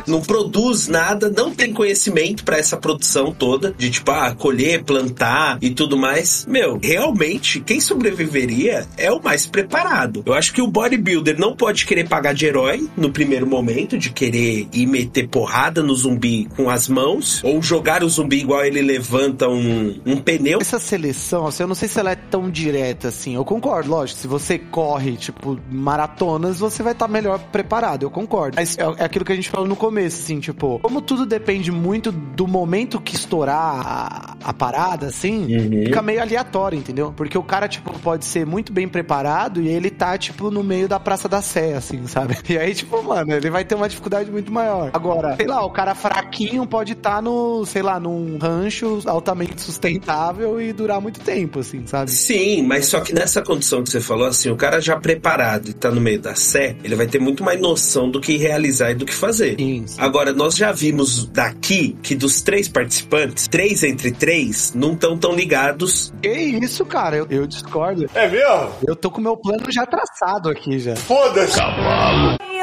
Não produz nada, não tem conhecimento pra essa produção toda de tipo, ah, colher, plantar e tudo mais. Meu, realmente, quem sobreviveria é o mais preparado. Eu acho que o bodybuilder não pode querer pagar de herói no primeiro momento, de querer ir meter porrada no zumbi com as mãos, ou jogar o zumbi igual ele levanta um, um pneu. Essa seleção, assim, eu não sei se ela é tão direta assim. Eu concordo, lógico. Se você corre, tipo, maratonas, você vai estar melhor preparado. Eu concordo. Mas é, é aquilo que a gente falou no começo, assim, tipo, como tudo depende muito do momento que estourar a, a parada, assim, fica meio aleatório, entendeu? Porque o cara, tipo, pode ser muito bem preparado e ele tá, tipo, no meio da Praça da Sé, assim, sabe? E aí, tipo, mano, ele vai ter uma dificuldade muito maior. Agora, sei lá, o cara fraquinho pode estar no, sei lá, num rancho altamente sustentável e durar muito tempo, assim, sabe? Sim, mas só que nessa condição que você falou, assim, o cara já preparado e tá no meio da sé, ele vai ter muito mais noção do que realizar e do que fazer. Sim, sim. Agora, nós já vimos daqui que dos três participantes, três entre três não estão tão ligados. Que isso, cara? Eu, eu discordo. É mesmo? Eu tô com o meu plano já traçado aqui já. Foda-se!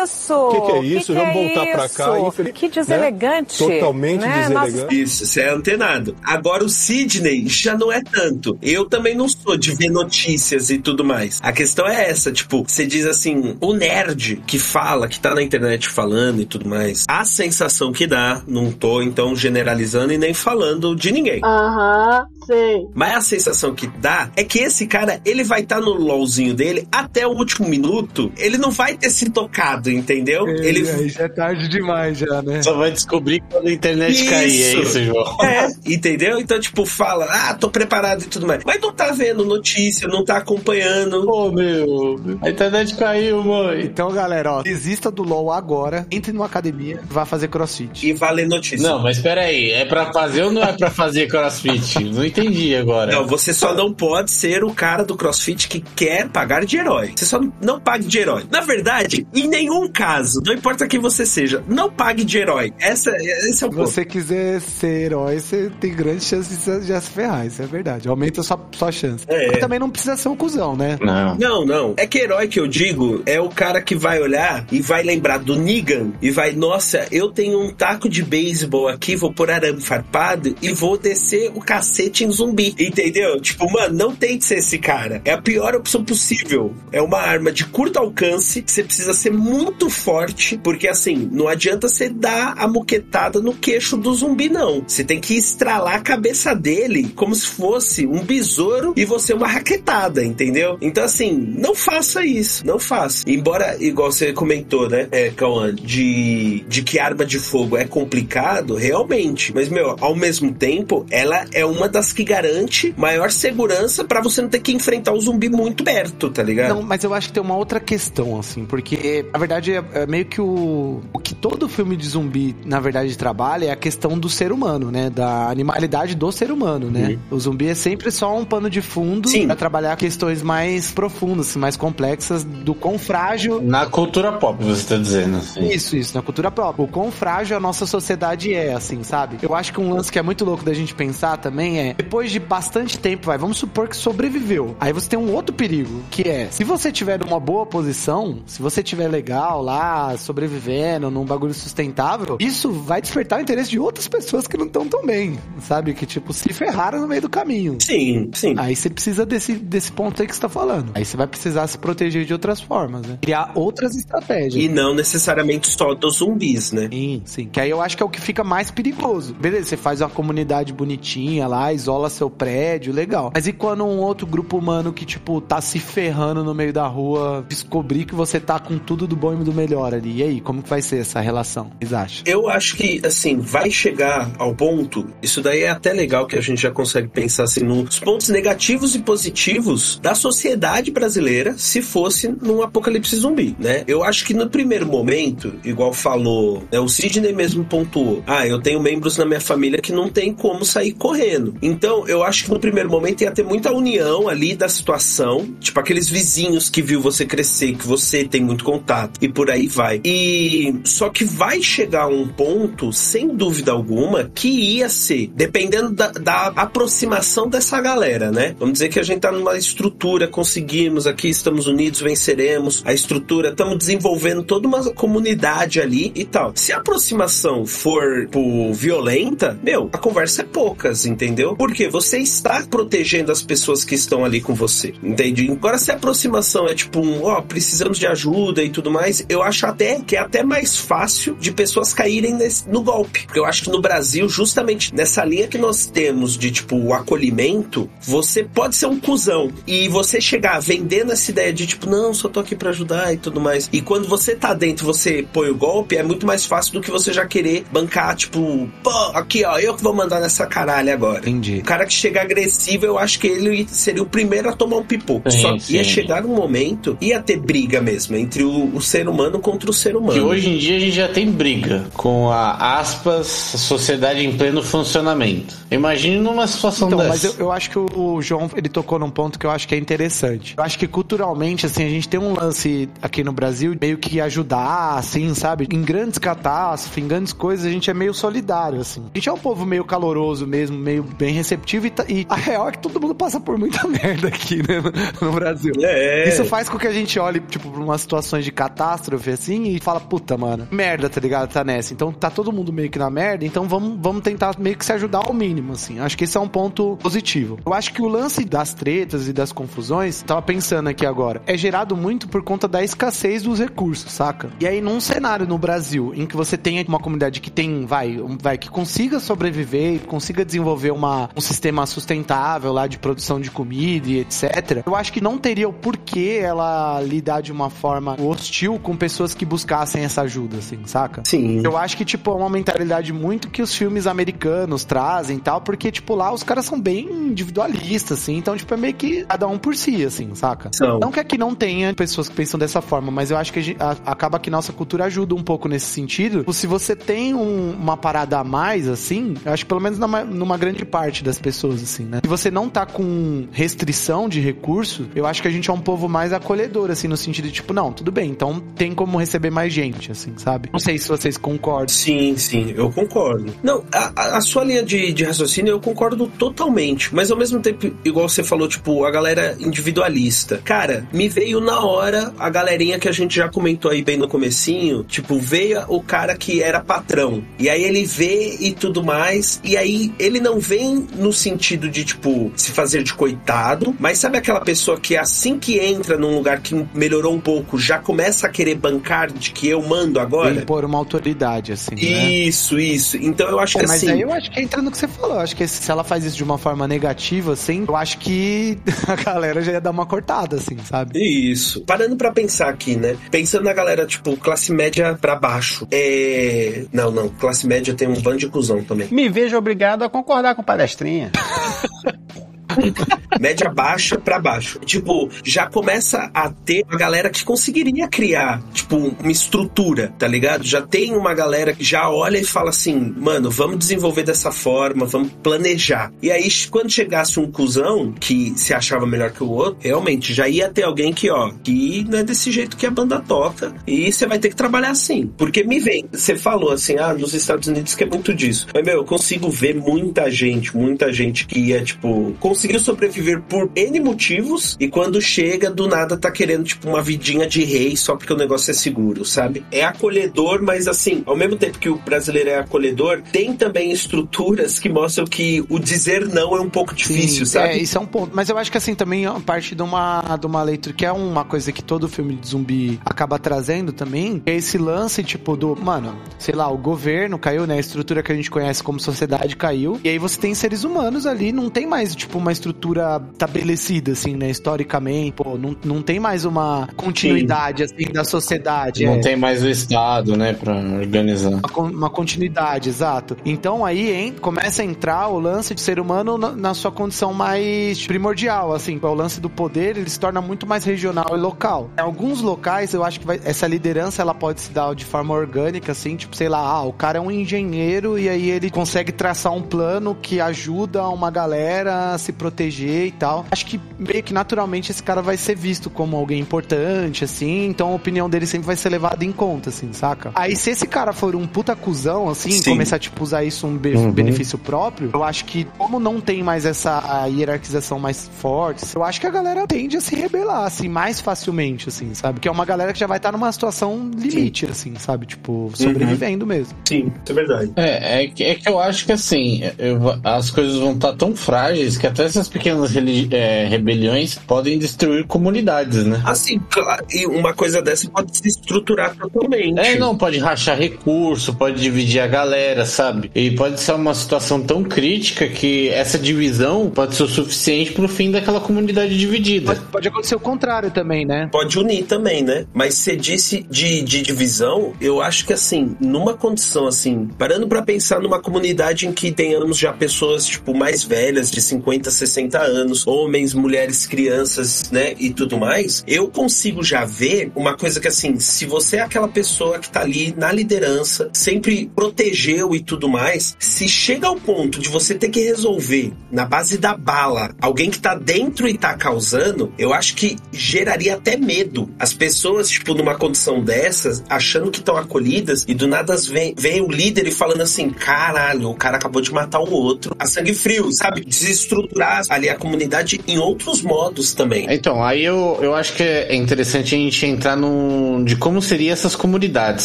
Isso! O que, que é isso? Que Vamos que é voltar pra cá. infeliz- Que deselegante. Né? Totalmente né? Deselegante. Isso, você é antenado. Agora, o Sidney já não é tanto. Eu também não sou de ver notícias e tudo mais. A questão é essa, tipo, você diz assim, o nerd que fala, que tá na internet falando e tudo mais, a sensação que dá, não tô então generalizando e nem falando de ninguém. Aham, sei. Mas a sensação que dá é que esse cara, ele vai estar no LOLzinho dele até o último minuto, ele não vai ter se tocado, entendeu? Ele Aí já é tarde demais já, né? Só vai descobrir quando a internet cair, é isso, João. É, entendeu? Então, tipo, fala, ah, tô preparado e tudo mais. Mas não tá vendo notícia, não tá acompanhando. Pô, meu, a internet caiu, mãe. Então, galera, ó, desista do LoL agora, entre numa academia, vá fazer crossfit. E vale notícia. Não, mas pera aí, é pra fazer ou não é pra fazer crossfit? Não entendi agora. Não, você só não pode ser o cara do crossfit que quer pagar de herói. Você só não pague de herói. Na verdade, em nenhum caso, não importa quem você seja, não pague de herói. Essa, esse é o Se ponto. você quiser ser herói, você tem grandes chances de se ferrar, isso é verdade. Aumenta a sua, sua chance. É. Mas também não precisa ser um cuzão, né? Não. Não, não. É que herói que eu digo é o cara que vai olhar e vai lembrar do Negan e vai, nossa, eu tenho um taco de beisebol aqui, vou pôr arame farpado e vou descer o cacete em zumbi. Entendeu? Tipo, mano, não tente ser esse cara. É a pior opção possível. É uma arma de curto alcance, você precisa ser muito forte, porque assim, não adianta você dar a muquetada no queixo do zumbi, não. Você tem que estralar a cabeça dele como se fosse um besouro e você uma raquetada, entendeu? Então, assim, não faça isso. Não faça. Embora, igual você comentou, né, é, Cauã, de, de que arma de fogo é complicado, realmente. Mas, meu, ao mesmo tempo, ela é uma das que garante maior segurança pra você não ter que enfrentar o zumbi muito perto, tá ligado? Não, mas eu acho que tem uma outra questão, assim, porque na verdade é, é meio que o, o que todo filme de zumbi, na verdade, trabalha é a questão do ser humano, né? Da animalidade do ser humano, né? O zumbi é sempre só um pano de fundo Sim. pra trabalhar questões mais profundas, mais complexas, do quão frágil. Na cultura pop, você tá dizendo. assim. Isso, isso, na cultura própria. O quão frágil a nossa sociedade é, assim, sabe? Eu acho que um lance que é muito louco da gente pensar também é, depois de bastante tempo, vai, vamos supor que sobreviveu. Aí você tem um outro perigo, que é, se você tiver numa boa posição, se você tiver legal, legal lá, sobrevivendo num bagulho sustentável, isso vai despertar o interesse de outras pessoas que não estão tão bem, sabe? Que, tipo, se ferraram no meio do caminho. Sim, sim. Aí você precisa desse, desse ponto aí que você tá falando. Aí você vai precisar se proteger de outras formas, né? Criar outras estratégias. E não necessariamente só dos zumbis, né? Sim, sim. Que aí eu acho que é o que fica mais perigoso. Beleza, você faz uma comunidade bonitinha lá, isola seu prédio, legal. Mas e quando um outro grupo humano que, tipo, tá se ferrando no meio da rua descobrir que você tá com tudo do bom e do melhor ali? E aí, como que vai ser essa relação? Vocês acham? Eu acho que, assim, vai chegar ao ponto. Isso daí é até legal que a gente já consegue pensar assim nos pontos negativos e positivos da sociedade brasileira se fosse num apocalipse zumbi, né? Eu acho que no primeiro momento, igual falou, né, o Sidney mesmo pontuou: ah, eu tenho membros na minha família que não tem como sair correndo. Então, eu acho que no primeiro momento ia ter muita união ali da situação, tipo aqueles vizinhos que viu você crescer, que você tem muito contato e por aí vai. E só que vai chegar um ponto, sem dúvida alguma, que ia ser, dependendo da, da aproximação dessa galera, né? Vamos dizer que a gente tá numa estrutura, conseguimos aqui, estamos unidos, venceremos. A estrutura, estamos desenvolvendo toda uma comunidade ali e tal. Se a aproximação for tipo, violenta, meu, a conversa é poucas, entendeu? Porque você está protegendo as pessoas que estão ali com você, entende? Agora, se a aproximação é tipo um, ó, oh, precisamos de ajuda e tudo mais, eu acho até que é até mais fácil de pessoas caírem nesse, no golpe. Porque eu acho que no Brasil, justamente nessa linha que nós temos de tipo o acolhimento, você pode ser um cuzão e você chegar vendendo essa ideia de tipo, não, só tô aqui para ajudar e tudo mais. E quando você tá dentro, você põe o golpe, é muito mais fácil do que você já querer bancar, tipo, pô, aqui ó, eu que vou mandar nessa caralho agora. Entendi. O cara que chega agressivo, eu acho que ele seria o primeiro a tomar um pipoco. Sim, Só sim. ia chegar um momento, ia ter briga mesmo entre o, o, ser humano contra o ser humano. Que hoje em dia a gente já tem briga com a aspas sociedade em pleno funcionamento. Imagine numa situação então, dessa. Mas eu, eu, acho que o João ele tocou num ponto que eu acho que é interessante. Eu acho que culturalmente, assim, a gente tem um lance aqui no Brasil meio que ajudar, assim, sabe? Em grandes catástrofes, em grandes coisas, a gente é meio solidário, assim. A gente é um povo meio caloroso mesmo, meio bem receptivo e, e a real é que todo mundo passa por muita merda aqui, né, no, no Brasil. É. Isso faz com que a gente olhe, tipo, pra umas situações de catástrofe, assim, e fala, puta, mano, merda, tá ligado? Tá nessa. Então tá todo mundo meio que na merda, então vamos, vamos tentar meio que se ajudar ao mínimo, assim. Acho que esse é um ponto positivo. Eu acho que o lance das tretas e das confusões, tava pensando aqui agora, é gerado muito por conta da escassez dos recursos, saca? E aí, num cenário no Brasil em que você tem uma comunidade que tem, vai, vai, que consiga sobreviver e consiga desenvolver uma, um sistema sustentável lá de produção de comida e etc., eu acho que não teria o porquê ela lidar de uma forma hostil com pessoas que buscassem essa ajuda, assim, saca? Sim. Eu acho que, tipo, é uma mentalidade muito que os filmes americanos trazem e tal, porque, tipo, lá os caras são bem individualistas, assim, então, tipo, é meio que cada um por si, assim, saca? São. Não que aqui não tenha pessoas que pensam dessa forma, mas eu acho que a gente, a, acaba que nossa cultura ajuda um pouco nesse sentido. Se você tem um, uma parada a mais, assim, eu acho que pelo menos numa, numa grande parte das pessoas, assim, né? Se você não tá com restrição de recurso, eu acho que a gente é um povo mais acolhedor, assim, no sentido de, tipo, não, tudo bem, então tem como receber mais gente, assim, sabe? Não sei se vocês concordam. Sim, sim, eu concordo. Não, a, a sua linha de, de raciocínio eu concordo totalmente, mas ao mesmo tempo, igual você falou, tipo, a galera individualista. Cara, me veio na hora a galerinha que a gente já comentou aí bem no comecinho, tipo, veio o cara que era patrão, e aí ele vê e tudo mais, e aí ele não vem no sentido de, tipo, se fazer de coitado, mas sabe aquela pessoa que assim que entra num lugar que melhorou um pouco, já começa a querer bancar de que eu mando agora? Impor uma autoridade, assim, né? Isso, isso. Então eu acho Pô, que mas assim... Mas aí eu acho que entra no que você falou, eu acho que se ela faz isso de uma forma negativa, assim, eu acho que a galera já ia dar uma cortada, assim, sabe? Isso. Parando para pensar aqui, né? Pensando na galera, tipo, classe média para baixo. É... Não, não. Classe média tem um bando de cuzão também. Me vejo obrigado a concordar com palestrinha. média baixa para baixo. Tipo, já começa a ter uma galera que conseguiria criar, tipo, uma estrutura, tá ligado? Já tem uma galera que já olha e fala assim, mano, vamos desenvolver dessa forma, vamos planejar. E aí, quando chegasse um cuzão que se achava melhor que o outro, realmente já ia ter alguém que, ó, que não é desse jeito que a banda toca e você vai ter que trabalhar assim. Porque me vem, você falou assim, ah, nos Estados Unidos que é muito disso. Mas, meu, eu consigo ver muita gente, muita gente que ia, tipo, conseguiu sobreviver por N motivos e quando chega, do nada tá querendo, tipo, uma vidinha de rei só porque o negócio é seguro, sabe? É acolhedor, mas assim, ao mesmo tempo que o brasileiro é acolhedor, tem também estruturas que mostram que o dizer não é um pouco difícil, Sim, sabe? É, isso é um ponto. Mas eu acho que assim, também é parte de uma, de uma leitura que é uma coisa que todo filme de zumbi acaba trazendo também, é esse lance, tipo, do, mano, sei lá, o governo caiu, né? A estrutura que a gente conhece como sociedade caiu. E aí você tem seres humanos ali, não tem mais, tipo, uma estrutura estabelecida, assim, né? Historicamente, pô, não, não tem mais uma continuidade, Sim. assim, da sociedade. Não é. tem mais o Estado, né, pra organizar. Uma, uma continuidade, exato. Então aí hein, começa a entrar o lance de ser humano na, na sua condição mais primordial, assim, o lance do poder, ele se torna muito mais regional e local. Em alguns locais, eu acho que vai, essa liderança, ela pode se dar de forma orgânica, assim, tipo, sei lá, ah, o cara é um engenheiro e aí ele consegue traçar um plano que ajuda uma galera a se proteger e tal. Acho que meio que naturalmente esse cara vai ser visto como alguém importante, assim, então a opinião dele sempre vai ser levada em conta, assim, saca? Aí se esse cara for um puta cuzão, assim, Sim. começar, tipo, usar isso um be uhum. benefício próprio, eu acho que como não tem mais essa hierarquização mais forte, eu acho que a galera tende a se rebelar, assim, mais facilmente, assim, sabe? Que é uma galera que já vai estar numa situação limite, Sim. assim, sabe? Tipo, sobrevivendo uhum. mesmo. Sim, é verdade. É, é que, é que eu acho que, assim, eu, as coisas vão estar tão frágeis que até essas pequenas é, rebeliões podem destruir comunidades, né? Assim, claro, e uma coisa dessa pode se estruturar totalmente. É, não, pode rachar recurso, pode dividir a galera, sabe? E pode ser uma situação tão crítica que essa divisão pode ser o suficiente pro fim daquela comunidade dividida. Pode, pode acontecer o contrário também, né? Pode unir também, né? Mas você disse de, de divisão, eu acho que assim, numa condição assim, parando para pensar numa comunidade em que tenhamos já pessoas, tipo, mais velhas, de 50, 60 anos, homens, mulheres, crianças, né? E tudo mais, eu consigo já ver uma coisa que assim, se você é aquela pessoa que tá ali na liderança, sempre protegeu e tudo mais, se chega ao ponto de você ter que resolver na base da bala alguém que tá dentro e tá causando, eu acho que geraria até medo. As pessoas, tipo, numa condição dessas, achando que estão acolhidas e do nada vem, vem o líder e falando assim: caralho, o cara acabou de matar o outro a sangue frio, sabe? Desestruturar ali a comunidade em outros modos também. Então, aí eu, eu acho que é interessante a gente entrar no de como seria essas comunidades,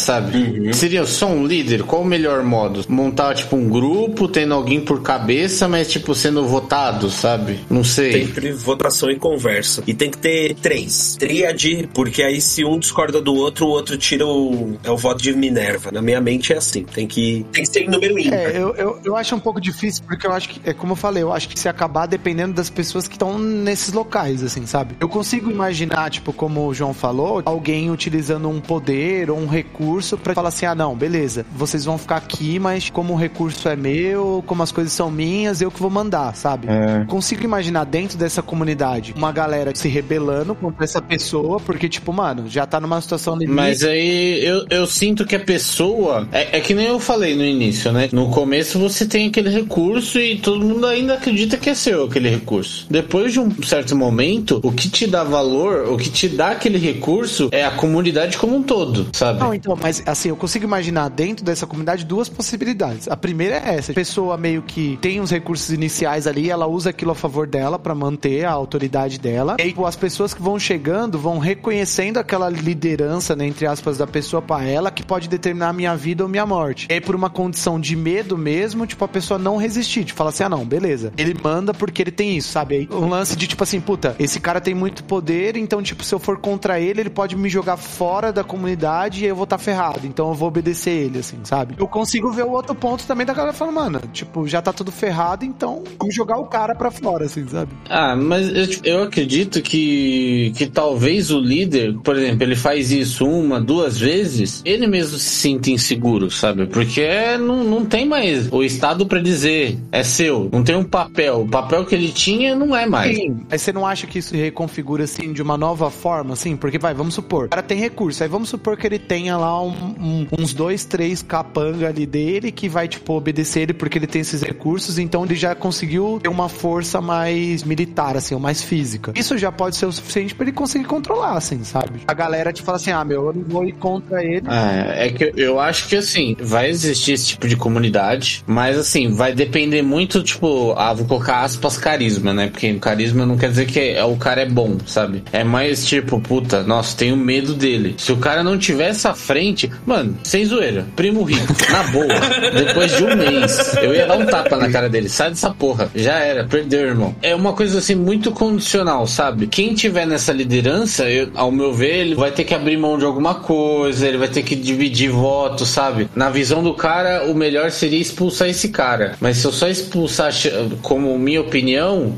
sabe? Uhum. Seria só um líder? Qual o melhor modo? Montar, tipo, um grupo, tendo alguém por cabeça, mas, tipo, sendo votado, sabe? Não sei. Sempre votação e conversa. E tem que ter três. Tríade, porque aí se um discorda do outro, o outro tira o. É o voto de Minerva. Na minha mente é assim. Tem que, tem que ser em número ímpar. É, eu, eu, eu acho um pouco difícil, porque eu acho que, é como eu falei, eu acho que se acabar dependendo das pessoas que estão nesses locais, assim, sabe? Eu consigo imaginar, tipo, como o João falou, alguém utilizando um poder ou um recurso para falar assim: ah, não, beleza, vocês vão ficar aqui, mas como o recurso é meu, como as coisas são minhas, eu que vou mandar, sabe? É. Consigo imaginar dentro dessa comunidade uma galera se rebelando contra essa pessoa, porque, tipo, mano, já tá numa situação limite. Mas aí eu, eu sinto que a pessoa. É, é que nem eu falei no início, né? No começo você tem aquele recurso e todo mundo ainda acredita que é seu aquele recurso. Depois de um certo momento, o que te dá valor, o que te dá aquele recurso é a comunidade como um todo, sabe? Não, então, mas assim, eu consigo imaginar dentro dessa comunidade duas possibilidades. A primeira é essa: a pessoa meio que tem os recursos iniciais ali, ela usa aquilo a favor dela para manter a autoridade dela. E aí, as pessoas que vão chegando vão reconhecendo aquela liderança, né, entre aspas, da pessoa para ela que pode determinar a minha vida ou minha morte. E aí, por uma condição de medo mesmo, tipo, a pessoa não resistir, tipo, fala assim: ah, não, beleza. Ele manda porque ele tem isso, sabe? Aí, um lance de tipo assim, puta, esse cara tem muito poder, então, tipo, se eu for contra ele, ele pode me jogar fora da comunidade e eu vou estar tá ferrado. Então eu vou obedecer ele, assim, sabe? Eu consigo ver o outro ponto também da galera falando, mano, tipo, já tá tudo ferrado, então vamos jogar o cara pra fora, assim, sabe? Ah, mas eu, tipo, eu acredito que, que talvez o líder, por exemplo, ele faz isso uma, duas vezes, ele mesmo se sinta inseguro, sabe? Porque não, não tem mais o Estado para dizer é seu, não tem um papel. O papel que ele tinha não é mais. Sim, mas você não acha que isso reconfigura assim de uma nova forma, assim? Porque vai, vamos supor, o cara tem recurso, aí vamos supor que ele tenha lá um, um, uns dois, três capanga ali dele que vai, tipo, obedecer ele porque ele tem esses recursos, então ele já conseguiu ter uma força mais militar, assim, ou mais física. Isso já pode ser o suficiente para ele conseguir controlar, assim, sabe? A galera te fala assim, ah, meu, eu não vou ir contra ele. É, é que eu acho que, assim, vai existir esse tipo de comunidade, mas, assim, vai depender muito, tipo, ah, vou colocar aspas, faço carisma, né? Porque carisma não quer dizer que é, o cara é bom, sabe? É mais tipo, puta, nossa, tenho medo dele. Se o cara não tivesse à frente, mano, sem zoeira, primo rico, na boa, depois de um mês, eu ia dar um tapa na cara dele. Sai dessa porra. Já era, perdeu, irmão. É uma coisa assim muito condicional, sabe? Quem tiver nessa liderança, eu, ao meu ver, ele vai ter que abrir mão de alguma coisa, ele vai ter que dividir votos, sabe? Na visão do cara, o melhor seria expulsar esse cara. Mas se eu só expulsar como minha opinião,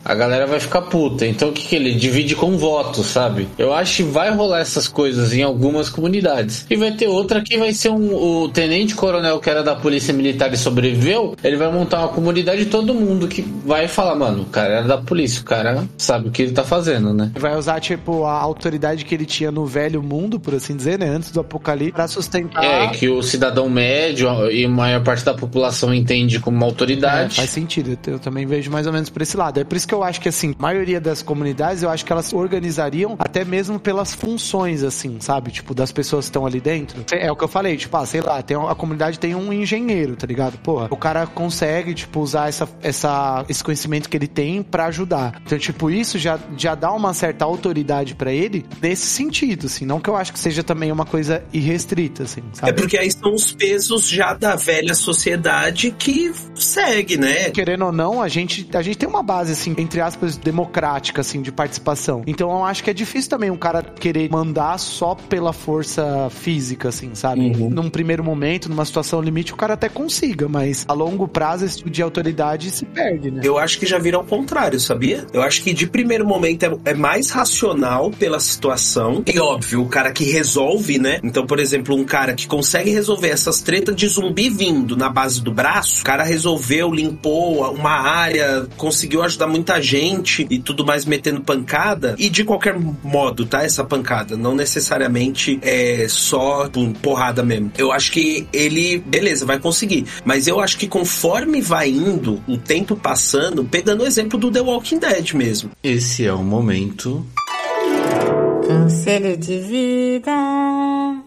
a galera vai ficar puta. Então o que, que ele divide com votos, sabe? Eu acho que vai rolar essas coisas em algumas comunidades. E vai ter outra que vai ser um, o tenente coronel que era da polícia militar e sobreviveu. Ele vai montar uma comunidade de todo mundo que vai falar, mano, o cara era da polícia, o cara sabe o que ele tá fazendo, né? Vai usar, tipo, a autoridade que ele tinha no velho mundo, por assim dizer, né? Antes do apocalipse, pra sustentar. É, que o cidadão médio e a maior parte da população entende como uma autoridade. É, faz sentido. Eu também vejo mais ou menos por esse lado. É por isso que eu acho que, assim, a maioria das comunidades, eu acho que elas organizariam até mesmo pelas funções, assim, sabe? Tipo, das pessoas que estão ali dentro. É o que eu falei, tipo, ah, sei lá, tem, a comunidade tem um engenheiro, tá ligado? Porra, o cara consegue, tipo, usar essa, essa, esse conhecimento que ele tem para ajudar. Então, tipo, isso já, já dá uma certa autoridade para ele nesse sentido, assim. Não que eu acho que seja também uma coisa irrestrita, assim, sabe? É porque aí são os pesos já da velha sociedade que segue, né? Querendo ou não, a gente, a gente tem uma base, assim, entre aspas, democrática, assim, de participação. Então eu acho que é difícil também um cara querer mandar só pela força física, assim, sabe? Uhum. Num primeiro momento, numa situação limite, o cara até consiga, mas a longo prazo esse tipo de autoridade se perde, né? Eu acho que já vira ao contrário, sabia? Eu acho que de primeiro momento é, é mais racional pela situação. E óbvio, o cara que resolve, né? Então, por exemplo, um cara que consegue resolver essas tretas de zumbi vindo na base do braço, o cara resolveu, limpou uma área, conseguiu ajudar muita gente e tudo mais metendo pancada. E de qualquer modo, tá? Essa pancada. Não necessariamente é só pum, porrada mesmo. Eu acho que ele, beleza, vai conseguir. Mas eu acho que conforme vai indo, o tempo passando, pegando o exemplo do The Walking Dead mesmo. Esse é o momento. Conselho de vida.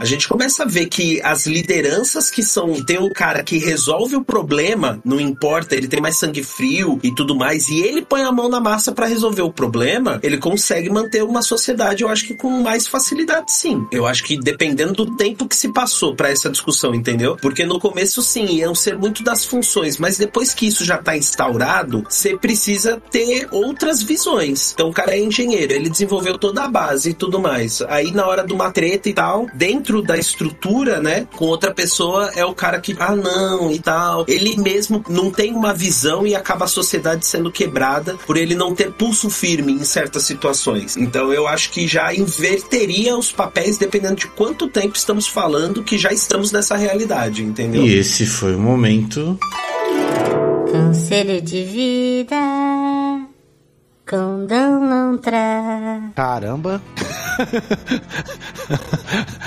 A gente começa a ver que as lideranças que são. Tem um cara que resolve o problema, não importa, ele tem mais sangue frio e tudo mais, e ele põe a mão na massa para resolver o problema, ele consegue manter uma sociedade, eu acho que com mais facilidade, sim. Eu acho que dependendo do tempo que se passou para essa discussão, entendeu? Porque no começo, sim, iam ser muito das funções, mas depois que isso já tá instaurado, você precisa ter outras visões. Então o cara é engenheiro, ele desenvolveu toda a base e tudo mais Aí na hora de uma treta e tal, dentro da estrutura, né, com outra pessoa, é o cara que, ah, não, e tal. Ele mesmo não tem uma visão e acaba a sociedade sendo quebrada por ele não ter pulso firme em certas situações. Então eu acho que já inverteria os papéis dependendo de quanto tempo estamos falando que já estamos nessa realidade, entendeu? E esse foi o momento. Conselho de vida. Condão não traz. Caramba.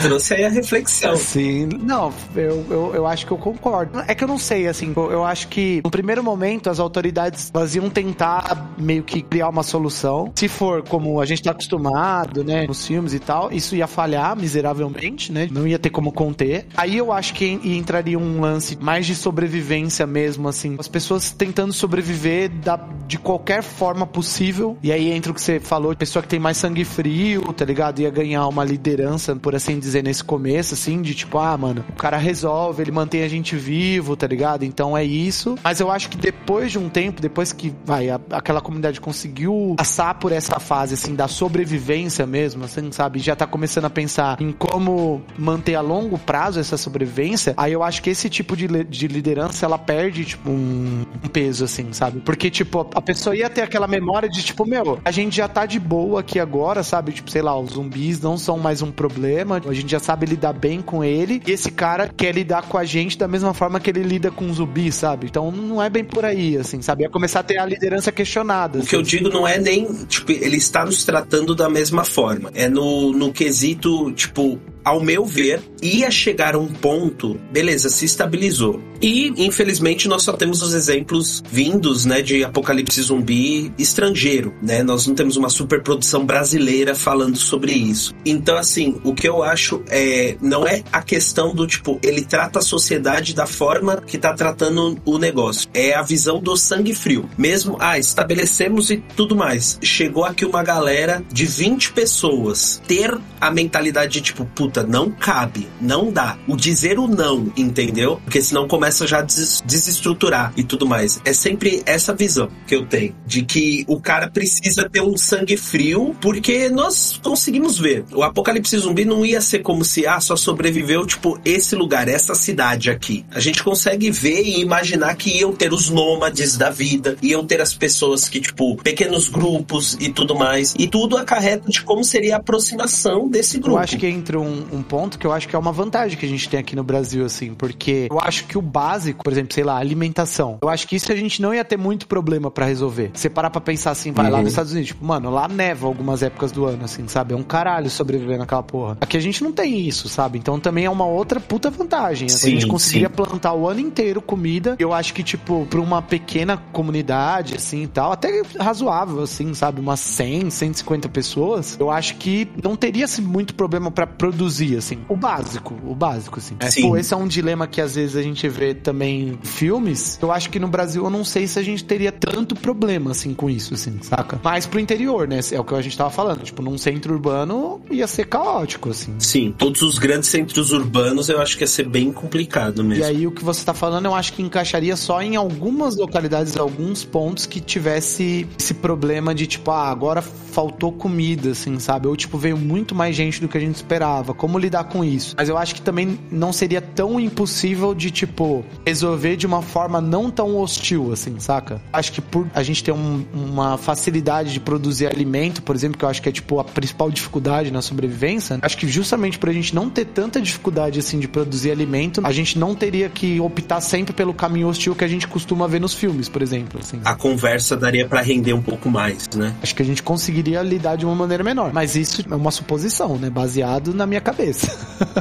Trouxe aí a reflexão. Sim, não, eu, eu, eu acho que eu concordo. É que eu não sei, assim, eu, eu acho que no primeiro momento as autoridades elas iam tentar meio que criar uma solução. Se for como a gente tá acostumado, né, nos filmes e tal, isso ia falhar miseravelmente, né? Não ia ter como conter. Aí eu acho que entraria um lance mais de sobrevivência mesmo, assim. As pessoas tentando sobreviver da, de qualquer forma possível. E aí entra o que você falou, pessoa que tem mais sangue frio, tá ligado? ligado? Ia ganhar uma liderança, por assim dizer, nesse começo, assim, de tipo, ah, mano, o cara resolve, ele mantém a gente vivo, tá ligado? Então é isso. Mas eu acho que depois de um tempo, depois que, vai, a, aquela comunidade conseguiu passar por essa fase, assim, da sobrevivência mesmo, assim, sabe? Já tá começando a pensar em como manter a longo prazo essa sobrevivência, aí eu acho que esse tipo de, de liderança, ela perde, tipo, um, um peso, assim, sabe? Porque, tipo, a pessoa ia ter aquela memória de, tipo, meu, a gente já tá de boa aqui agora, sabe? Tipo, sei lá, os zumbis não são mais um problema, a gente já sabe lidar bem com ele, e esse cara quer lidar com a gente da mesma forma que ele lida com zumbis, sabe? Então não é bem por aí, assim, sabe? É começar a ter a liderança questionada. O assim. que eu digo não é nem, tipo, ele está nos tratando da mesma forma. É no, no quesito, tipo, ao meu ver, ia chegar a um ponto, beleza, se estabilizou. E, infelizmente, nós só temos os exemplos vindos, né, de apocalipse zumbi estrangeiro, né? Nós não temos uma superprodução brasileira falando sobre isso. Então, assim, o que eu acho é não é a questão do tipo, ele trata a sociedade da forma que tá tratando o negócio. É a visão do sangue frio. Mesmo, ah, estabelecemos e tudo mais. Chegou aqui uma galera de 20 pessoas ter a mentalidade de tipo, puta, não cabe, não dá. O dizer o não, entendeu? Porque senão começa já a des desestruturar e tudo mais. É sempre essa visão que eu tenho, de que o cara precisa ter um sangue frio, porque nós conseguimos ver. O apocalipse zumbi não ia ser como se, ah, só sobreviveu, tipo, esse lugar, essa cidade aqui. A gente consegue ver e imaginar que iam ter os nômades da vida, iam ter as pessoas que, tipo, pequenos grupos e tudo mais. E tudo acarreta de como seria a aproximação desse grupo. Eu acho que entra um, um ponto que eu acho que é uma vantagem que a gente tem aqui no Brasil, assim, porque eu acho que o básico, por exemplo, sei lá, alimentação. Eu acho que isso a gente não ia ter muito problema para resolver. Você parar pra pensar assim, vai uhum. lá nos Estados Unidos, tipo, mano, lá neva algumas épocas do ano, assim, sabe? É um caralho sobreviver naquela porra. Aqui a gente não tem isso, sabe? Então também é uma outra puta vantagem. Sim, a gente conseguiria sim. plantar o ano inteiro comida. Eu acho que, tipo, pra uma pequena comunidade, assim e tal, até razoável, assim, sabe? Umas 100, 150 pessoas, eu acho que não teria assim, muito problema para produzir, assim. O básico, o básico, assim. É, pô, esse é um dilema que às vezes a gente vê também em filmes. Eu acho que no Brasil eu não sei se a gente teria tanto problema, assim, com isso, assim, saca? Mas pro interior, né? É o que a gente tava falando. Tipo, num centro urbano ia ser caótico, assim. Sim, todos os grandes centros urbanos eu acho que ia ser bem complicado mesmo. E aí o que você tá falando, eu acho que encaixaria só em algumas localidades, alguns pontos que tivesse esse problema de, tipo, ah, agora faltou comida, assim, sabe? Ou, tipo, veio muito mais gente do que a gente esperava. Como lidar com isso? Mas eu acho que também não seria tão impossível de, tipo, resolver de uma forma não tão hostil, assim, saca? Acho que por a gente ter um, uma facilidade de produzir alimento, por exemplo, que eu acho que é, tipo, a principal dificuldade na sobrevivência, acho que justamente por a gente não ter tanta dificuldade, assim, de produzir alimento, a gente não teria que optar sempre pelo caminho hostil que a gente costuma ver nos filmes, por exemplo, assim. A conversa daria para render um pouco mais, né? Acho que a gente conseguiria lidar de uma maneira menor. Mas isso é uma suposição, né? Baseado na minha cabeça.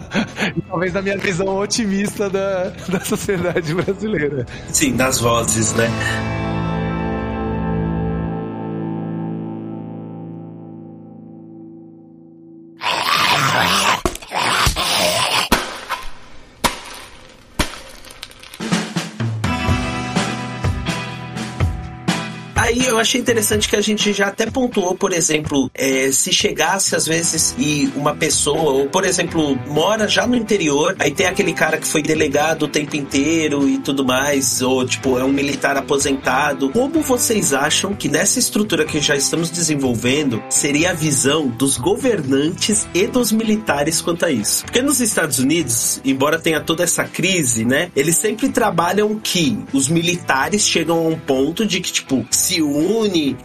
e talvez na minha visão otimista da, da sociedade brasileira. Sim, das vozes, né? Achei interessante que a gente já até pontuou, por exemplo, é, se chegasse às vezes e uma pessoa, ou por exemplo, mora já no interior, aí tem aquele cara que foi delegado o tempo inteiro e tudo mais, ou tipo, é um militar aposentado. Como vocês acham que nessa estrutura que já estamos desenvolvendo seria a visão dos governantes e dos militares quanto a isso? Porque nos Estados Unidos, embora tenha toda essa crise, né, eles sempre trabalham que os militares chegam a um ponto de que, tipo, se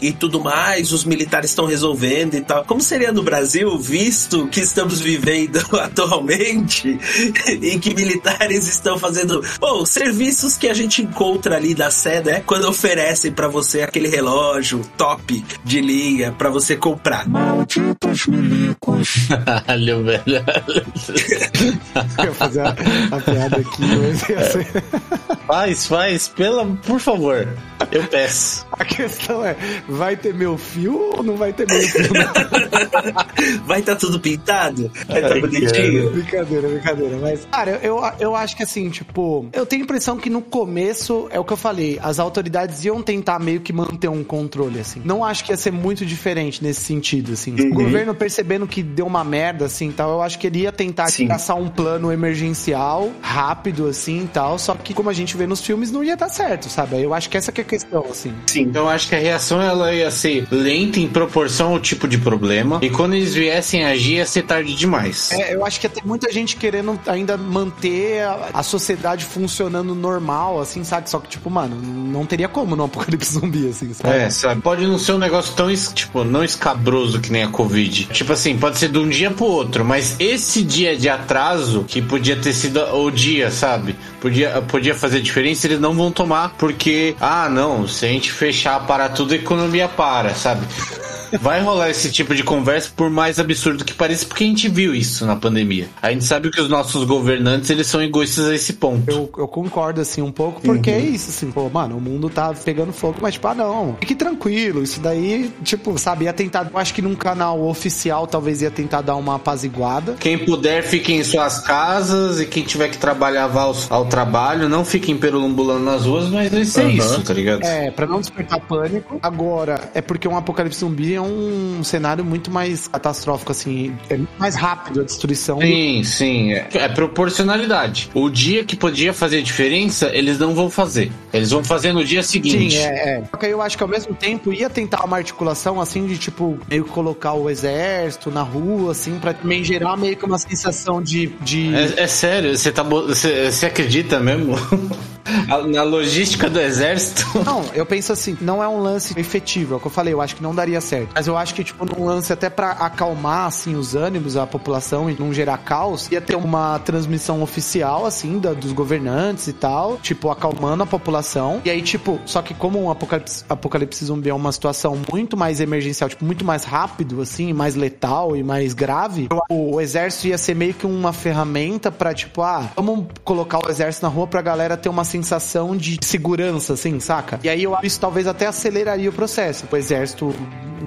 e tudo mais, os militares estão resolvendo e tal. Como seria no Brasil, visto que estamos vivendo atualmente, em que militares estão fazendo oh, serviços que a gente encontra ali da sé, né? Quando oferecem para você aquele relógio top de linha para você comprar. Malditos milicos. Caralho, velho. Eu fazer a, a piada aqui, mas ia ser... Faz, faz, pela, por favor. Eu peço. A questão é, vai ter meu fio ou não vai ter meu fio? vai estar tá tudo pintado? Vai estar tá bonitinho? Brincadeira, brincadeira. Mas, cara, eu, eu acho que assim, tipo, eu tenho a impressão que no começo, é o que eu falei, as autoridades iam tentar meio que manter um controle, assim. Não acho que ia ser muito diferente nesse sentido, assim. Uhum. O governo percebendo que deu uma merda, assim, tal, eu acho que ele ia tentar Sim. traçar um plano emergencial, rápido, assim, tal, só que como a gente vê nos filmes, não ia dar certo, sabe? Eu acho que essa que é a questão, assim. Sim, então eu acho que a reação ela ia ser lenta em proporção ao tipo de problema, e quando eles viessem agir, ia ser tarde demais. É, eu acho que ter muita gente querendo ainda manter a, a sociedade funcionando normal, assim, sabe? Só que, tipo, mano, não teria como no apocalipse zumbi, assim, sabe? É, sabe? Pode não ser um negócio tão, tipo, não escabroso que nem a Covid. Tipo assim, pode ser de um dia pro outro, mas esse dia de atraso, que podia ter sido o dia, sabe? Podia, podia fazer diferença, eles não vão tomar porque, ah, não, se a gente fechar para tudo, a economia para, sabe? Vai rolar esse tipo de conversa, por mais absurdo que pareça, porque a gente viu isso na pandemia. A gente sabe que os nossos governantes, eles são egoístas a esse ponto. Eu, eu concordo, assim, um pouco, porque Uhum. é isso, assim, pô, mano, o mundo tá pegando fogo, mas, tipo, ah, não, fique tranquilo, isso daí, tipo, sabe, ia tentar, eu acho que num canal oficial talvez ia tentar dar uma apaziguada. Quem puder, fique em suas casas e quem tiver que trabalhar, vá ao, ao trabalho. Não fiquem perambulando nas ruas, mas ser Aham. isso, tá ligado? É, pra não despertar pânico. Agora, é porque um apocalipse zumbi é um cenário muito mais catastrófico, assim, é muito mais rápido a destruição. Sim, sim. É, é proporcionalidade. O dia que podia fazer diferença, eles não vão fazer. Eles vão fazer no dia seguinte. Sim, é, é. Só que aí eu acho que ao mesmo tempo ia tentar uma articulação assim de tipo, meio que colocar o exército na rua, assim, pra também gerar meio que uma sensação de. de... É, é sério, você tá, você, você acredita mesmo na logística do exército? Não, eu penso assim, não é um lance efetivo, é o que eu falei, eu acho que não daria certo. Mas eu acho que, tipo, num lance até pra acalmar, assim, os ânimos, a população e não gerar caos, ia ter uma transmissão oficial, assim, da- dos governantes e tal, tipo, acalmando a população. E aí, tipo, só que como um apocalipse, apocalipse zumbi é uma situação muito mais emergencial, tipo, muito mais rápido, assim, mais letal e mais grave, o, o exército ia ser meio que uma ferramenta pra, tipo, ah, vamos colocar o exército na rua pra galera ter uma sensação de segurança, assim, saca? E aí eu acho que isso talvez até aceleraria o processo. O exército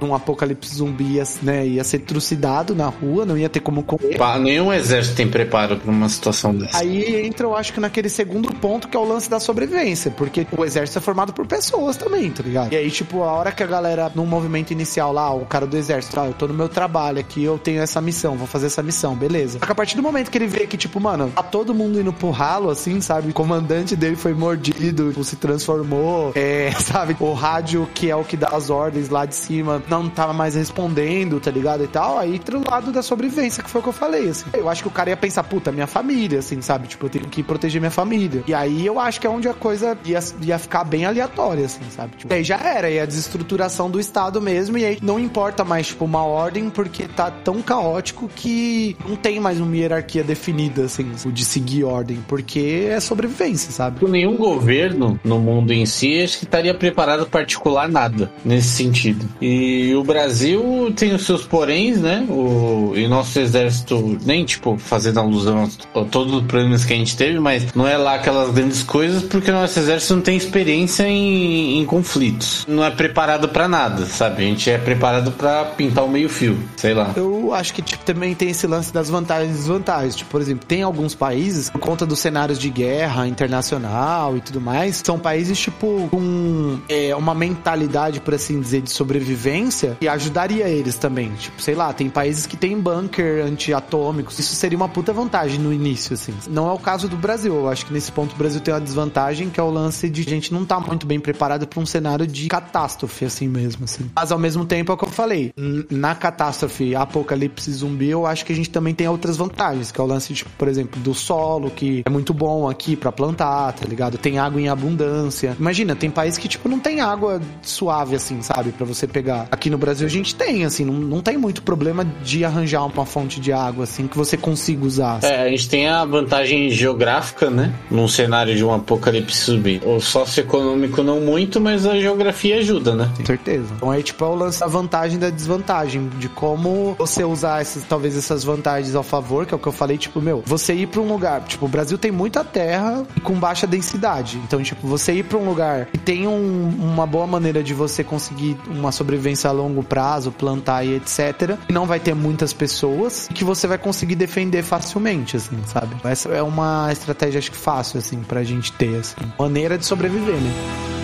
num apocalipse zumbi ia, né, ia ser trucidado na rua, não ia ter como correr. Nenhum exército tem preparo pra uma situação dessa. Aí entra, eu acho que naquele segundo ponto que é o lance da sobrevivência, porque o exército é formado por pessoas também, tá ligado? E aí, tipo, a hora que a galera, num movimento inicial lá, o cara do exército, ah, eu tô no meu trabalho aqui, eu tenho essa missão, vou fazer essa missão, beleza. Só que a partir do momento que ele vê que, tipo, mano, tá todo mundo indo pro ralo, assim, sabe? O comandante dele foi mordido, tipo, se transformou, é, sabe? O rádio, que é o que dá as ordens lá de cima, não tava mais respondendo, tá ligado? E tal, aí entra o lado da sobrevivência, que foi o que eu falei, assim. Eu acho que o cara ia pensar, puta, minha família, assim, sabe? Tipo, eu tenho que proteger minha família. E aí eu acho que é onde a coisa ia, ia ficar bem aleatória, assim, sabe? Tipo, aí já era, e a desestruturação do Estado mesmo, e aí não importa mais, tipo, uma ordem, porque tá tão caótico que não tem mais uma hierarquia definida, assim, de seguir ordem, porque é sobrevivência, sabe? Nenhum governo no mundo em si acho que estaria preparado para articular nada nesse sentido. E o Brasil tem os seus poréns, né? O, e nosso exército, nem tipo fazendo alusão a, a todos os problemas que a gente teve, mas não é lá aquelas grandes coisas porque o nosso exército não tem experiência em, em conflitos. Não é preparado para nada, sabe? A gente é preparado para pintar o meio-fio, sei lá. Eu acho que tipo, também tem esse lance das vantagens e desvantagens. Tipo, por exemplo, tem alguns países, por conta dos cenários de guerra internacional e tudo mais, são países, tipo, com é, uma mentalidade, por assim dizer, de sobrevivência e ajudaria eles também. Tipo, sei lá, tem países que tem bunker antiatômicos. Isso seria uma puta vantagem no início, assim. Não é o caso do Brasil. Eu acho que nesse ponto o Brasil tem uma desvantagem, que é o lance de a gente não tá muito bem preparado para um cenário de catástrofe, assim mesmo, assim. Mas ao mesmo tempo é o que eu falei. Na catástrofe apocalipse zumbi, eu acho que a gente também tem outras vantagens, que é o lance, tipo, por exemplo, do solo, que é muito bom aqui pra plantar, tá ligado? Tem água em abundância. Imagina, tem país que, tipo, não tem água suave, assim, sabe? Pra você pegar. Aqui no Brasil a gente tem, assim, não, não tem muito problema de arranjar uma fonte de água, assim, que você consiga usar. assim. É, a gente tem a vantagem geográfica, né? Num cenário de um apocalipse zumbi. O socioeconômico não muito, mas a geografia ajuda, né? Com certeza. Então aí, tipo, é o lance da vantagem e da desvantagem. De como você usar essas, talvez essas vantagens ao favor, que é o que eu falei, tipo, meu, você ir pra um lugar. Tipo, o Brasil tem muita terra com baixa densidade. Então, tipo, você ir pra um lugar que tem um- uma boa maneira de você conseguir uma sobrevivência a longo prazo, plantar e etc. E não vai ter muitas pessoas e que você vai conseguir defender facilmente, assim, sabe? Essa é uma estratégia, acho que fácil, assim, pra gente ter, assim. Maneira de sobreviver, né?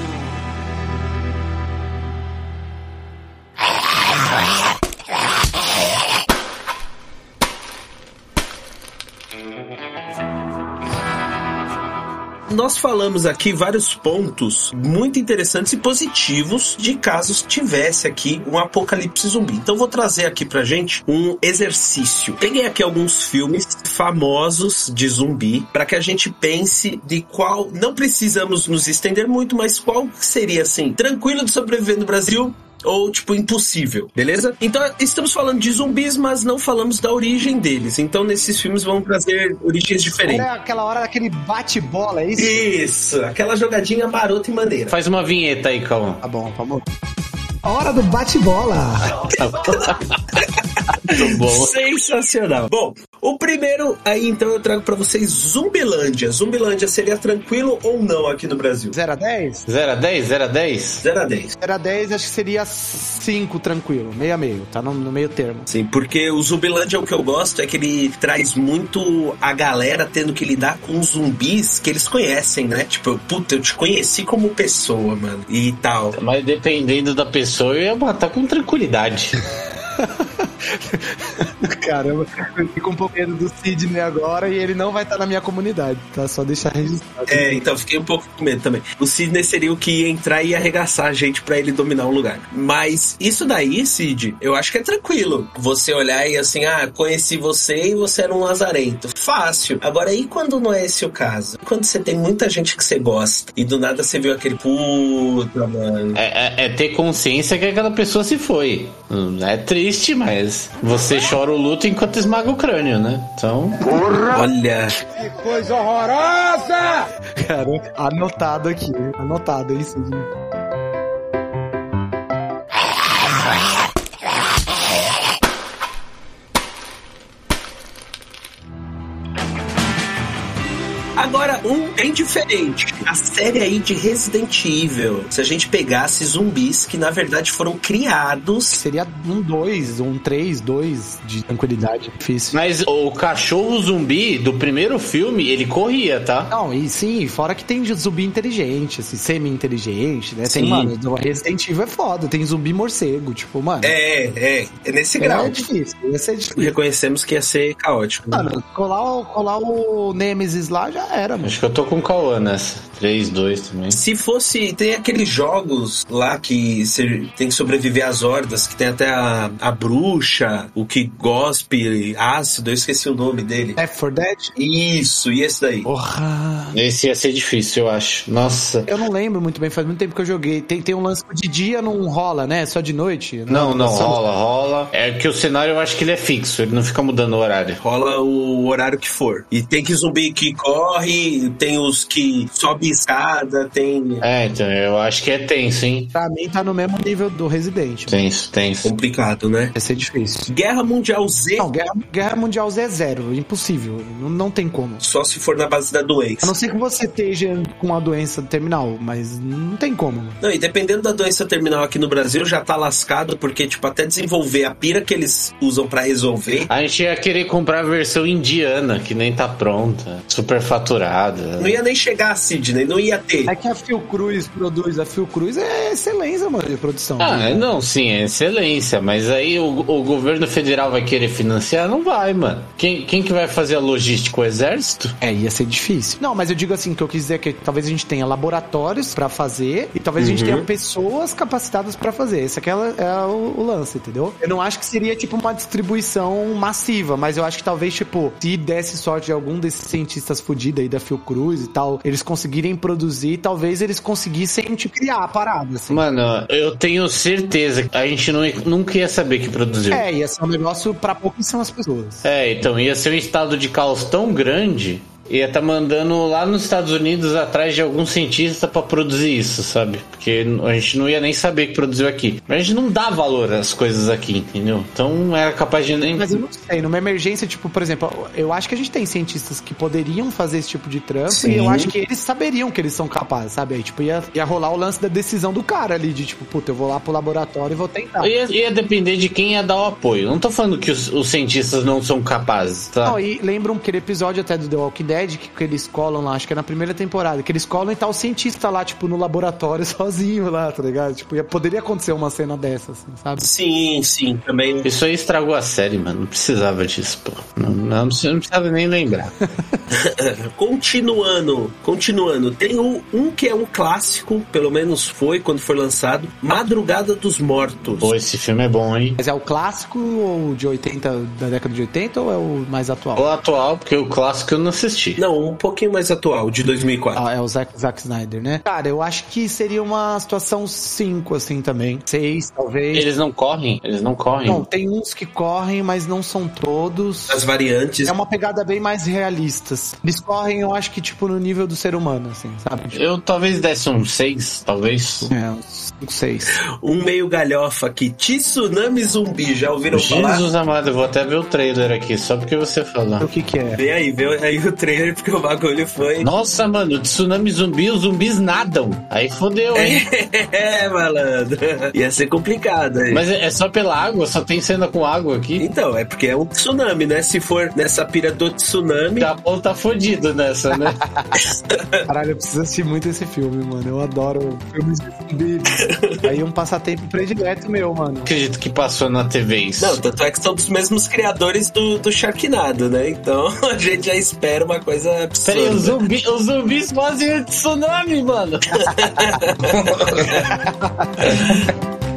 Nós falamos aqui vários pontos muito interessantes e positivos de casos tivesse aqui um apocalipse zumbi. Então vou trazer aqui pra gente um exercício. Peguei aqui alguns filmes famosos de zumbi para que a gente pense de qual não precisamos nos estender muito, mas qual seria assim, tranquilo de sobreviver no Brasil, ou tipo impossível, beleza? Então estamos falando de zumbis, mas não falamos da origem deles. Então nesses filmes vão trazer origens diferentes. Era aquela hora daquele bate-bola, é isso? Isso, aquela jogadinha marota e maneira. Faz uma vinheta aí, Calma. Tá bom, vamos. Hora do bate-bola. Muito bom. Sensacional. Bom, o primeiro aí então eu trago pra vocês Zumbilândia. Zumbilândia seria tranquilo ou não aqui no Brasil? 0 a 10? 0 a 10? 0 a 10? 0 a 10. 0 a 10 acho que seria 5 tranquilo, meio a meio, tá no, no meio termo. Sim, porque o Zumbilândia o que eu gosto é que ele traz muito a galera tendo que lidar com zumbis que eles conhecem, né? Tipo, puta, eu te conheci como pessoa, mano, e tal. Mas dependendo da pessoa, eu ia matar com tranquilidade. Caramba, eu fico um pouco medo do Sidney agora e ele não vai estar na minha comunidade, tá? Só deixar registrado. É, então fiquei um pouco com medo também. O Sidney seria o que ia entrar e ia arregaçar a gente pra ele dominar um lugar. Mas isso daí, Sid, eu acho que é tranquilo. Você olhar e assim, ah, conheci você e você era um lazarento. Fácil. Agora, e quando não é esse o caso? Quando você tem muita gente que você gosta e do nada você viu aquele puta, mano. É, é- é ter consciência que aquela pessoa se foi. É triste, mas você chora o luto enquanto esmaga o crânio, né? Então. Olha. Que coisa horrorosa! Cara, anotado aqui, anotado aí, Sidney. Agora, um bem diferente. A série aí de Resident Evil. Se a gente pegasse zumbis que na verdade foram criados. Seria um 2, um 3, 2 de tranquilidade. Difícil. Mas o cachorro zumbi do primeiro filme, ele corria, tá? Não, e sim, fora que tem zumbi inteligente, assim, semi-inteligente, né? Tem, Sim. mano, o Resident Evil é foda, tem zumbi morcego, tipo, mano. É, é, é nesse grau. É difícil, ia ser difícil. Reconhecemos que ia ser caótico. Mano, colar, o- colar o Nemesis lá já era, mano. Acho que eu tô com o Cauã nessa. 3, 2 também. Se fosse. Tem aqueles jogos lá que você tem que sobreviver às hordas, que tem até a, a bruxa, o que gospe ácido, eu esqueci o nome dele. Left 4 Dead? Isso, e esse daí? Porra. Esse ia ser difícil, eu acho. Nossa. Eu não lembro muito bem, faz muito tempo que eu joguei. Tem, tem um lance que de dia não rola, né? Só de noite. Não, não, Só- rola, rola. É que o cenário eu acho que ele é fixo, ele não fica mudando o horário. Rola o horário que for. E tem que zumbi que corre, tem os que sobe escada, tem. É, então, eu acho que é tenso, hein? Pra mim tá no mesmo nível do Resident. Tenso, tenso. Complicado, né? Vai ser difícil. Guerra Mundial Z. Não, Guerra, Guerra Mundial Z é zero. Impossível. Não, não tem como. Só se for na base da A doença. não ser que você esteja com uma doença terminal, mas não tem como. mano. Não, e dependendo da doença terminal aqui no Brasil, já tá lascado, porque, tipo, até desenvolver a pira que eles usam pra resolver. A gente ia querer comprar a versão indiana, que nem tá pronta. Super faturada. Não ia nem chegar a Sidney, não ia ter. É que a Fiocruz produz. A Fiocruz é excelência, mano, de produção. Ah, não, sim, é excelência, mas aí o, o governo federal vai querer financiar? Não vai, mano. Quem, quem que vai fazer a logística? O exército? É, ia ser difícil. Não, mas eu digo assim, que eu quis dizer que talvez a gente tenha laboratórios pra fazer e talvez a gente Uhum. tenha pessoas capacitadas pra fazer. Esse aqui é, é o, o lance, entendeu? Eu não acho que seria tipo uma distribuição massiva, mas eu acho que talvez, tipo, se desse sorte de algum desses cientistas fudidos aí da Fiocruz e tal, eles conseguirem produzir, talvez eles conseguissem, tipo, criar a parada, assim. Mano, eu tenho certeza que a gente não, nunca ia saber que produziu. É, ia ser um negócio pra pouquíssimas pessoas. É, então ia ser um estado de caos tão grande. Ia tá mandando lá nos Estados Unidos atrás de algum cientista pra produzir isso, sabe? Porque a gente não ia nem saber que produziu aqui. Mas a gente não dá valor às coisas aqui, entendeu? Então era capaz de nem. Mas eu não sei, numa emergência, tipo, por exemplo, eu acho que a gente tem cientistas que poderiam fazer esse tipo de trampo Sim. e eu acho que eles saberiam que eles são capazes, sabe? Aí, tipo, ia, ia rolar o lance da decisão do cara ali, de tipo, puta, eu vou lá pro laboratório e vou tentar. Ia, ia depender de quem ia dar o apoio. Não tô falando que os, os cientistas não são capazes, tá? Não, e lembram aquele episódio até do The Walking Dead que, que eles colam lá, acho que é na primeira temporada, que eles colam e tá o cientista lá, tipo, no laboratório sozinho lá, tá ligado? Tipo, ia, poderia acontecer uma cena dessa, assim, sabe? Sim, sim, também. Isso aí estragou a série, mano. Não precisava disso, pô. Não, não, não precisa- não precisava nem lembrar. Continuando, continuando, tem o- um que é um clássico, pelo menos foi quando foi lançado, Madrugada dos Mortos. Pô, esse filme é bom, hein? Mas é o clássico ou de 80, da década de 80 ou é o mais atual? O atual, porque o clássico eu não assisti. Não, um pouquinho mais atual, de 2004. Ah, é o Zack, Zack Snyder, né? Cara, eu acho que seria uma situação 5, assim, também. 6, talvez. Eles não correm? Eles não correm? Não, tem uns que correm, mas não são todos. As variantes. É uma pegada bem mais realista, assim. Eles correm, eu acho que, tipo, no nível do ser humano, assim, sabe? Tipo, Eu talvez desse um 6, talvez. é, uns 5, 6. Um meio galhofa aqui. Tsunami zumbi, já ouviram falar? Jesus amado, eu vou até ver o trailer aqui, só porque você falou. O que que é? Vem aí, vem aí o trailer, porque o bagulho foi. Nossa, mano, tsunami zumbi, os zumbis nadam. Aí fodeu, hein? É, malandro. Ia ser complicado aí. Mas é é só pela água? Só tem cena com água aqui? Então, é porque é um tsunami, né? Se for nessa pira do tsunami. Japão tá fodido nessa, né? Caralho, eu preciso assistir muito esse filme, mano. Eu adoro filmes de zumbi. Aí um passatempo predileto meu, mano. Acredito que passou na TV isso. Não, tanto é que são dos mesmos criadores do, do Sharknado, né? Então a gente já espera uma coisa Peraí, os, absurda. zumbi, os zumbis fazem tsunami, mano.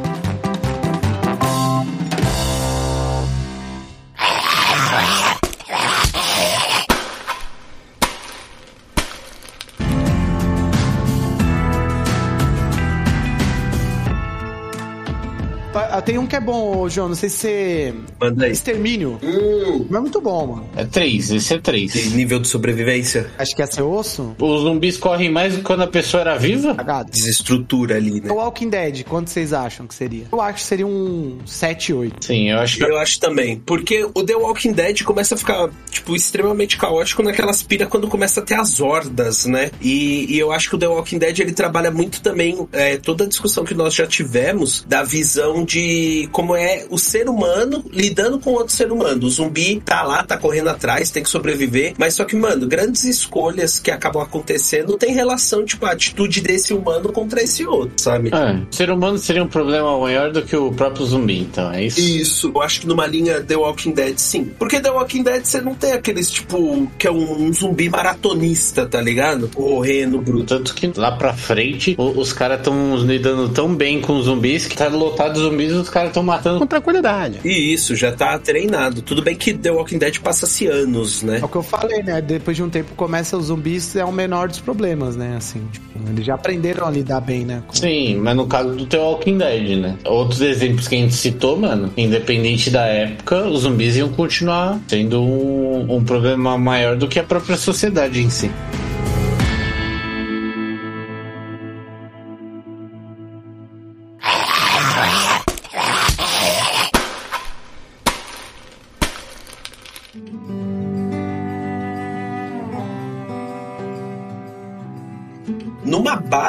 Tem um que é bom, João. Não sei se você. Manda aí. Extermínio. Hum, Não é muito bom, mano. É três, esse é três. nível de sobrevivência. Acho que ia ser osso. Os zumbis correm mais do que quando a pessoa era viva? Cagado. Desestrutura ali, né? O Walking Dead, quanto vocês acham que seria? Eu acho que seria um 7, 8. Sim, eu acho que. Eu acho também. Porque o The Walking Dead começa a ficar, tipo, extremamente caótico naquelas piras quando começa a ter as hordas, né? E, e eu acho que o The Walking Dead ele trabalha muito também é, toda a discussão que nós já tivemos da visão de como é o ser humano lidando com outro ser humano. O zumbi tá lá, tá correndo atrás, tem que sobreviver. Mas só que, mano, grandes escolhas que acabam acontecendo tem relação, tipo, a atitude desse humano contra esse outro, sabe? É, o ser humano seria um problema maior do que o próprio zumbi, então, é isso? Isso, eu acho que numa linha The Walking Dead, sim. Porque The Walking Dead você não tem aqueles, tipo, que é um, um zumbi maratonista, tá ligado? Correndo, bruto. Tanto que lá pra frente, os caras estão lidando tão bem com os zumbis que tá lotado de zumbis caras estão matando. Com tranquilidade. E isso, já tá treinado. Tudo bem que The Walking Dead passa-se anos, né? É o que eu falei, né? Depois de um tempo começa os zumbis, é o menor dos problemas, né? Assim, tipo, eles já aprenderam a lidar bem, né? Com- Sim, mas no caso do The Walking Dead, né? Outros exemplos que a gente citou, mano, independente da época, os zumbis iam continuar sendo um, um problema maior do que a própria sociedade em si.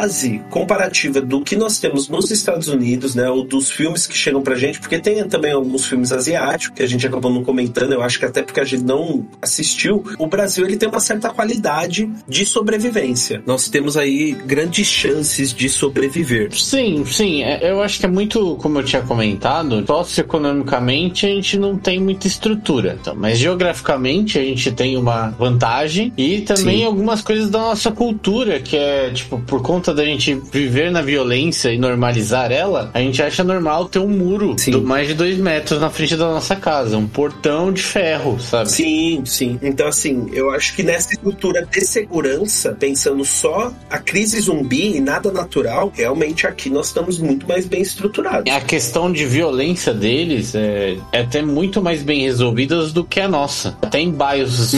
Base comparativa do que nós temos nos Estados Unidos, né, ou dos filmes que chegam pra gente, porque tem também alguns filmes asiáticos que a gente acabou não comentando, eu acho que até porque a gente não assistiu, o Brasil ele tem uma certa qualidade de sobrevivência. Nós temos aí grandes chances de sobreviver. Sim, sim, é- eu acho que é muito, como eu tinha comentado, socioeconomicamente a gente não tem muita estrutura, então, mas geograficamente a gente tem uma vantagem e também Sim. algumas coisas da nossa cultura, que é, tipo, por conta da gente viver na violência e normalizar ela, a gente acha normal ter um muro Sim. de mais de dois metros na frente da nossa casa, um portão de ferro, sabe? Sim, sim. Então, assim, eu acho que nessa estrutura de segurança, pensando só a crise zumbi e nada natural, realmente aqui nós estamos muito mais bem estruturados. A questão de violência deles é, é até muito mais bem resolvida do que a nossa. Até em bairros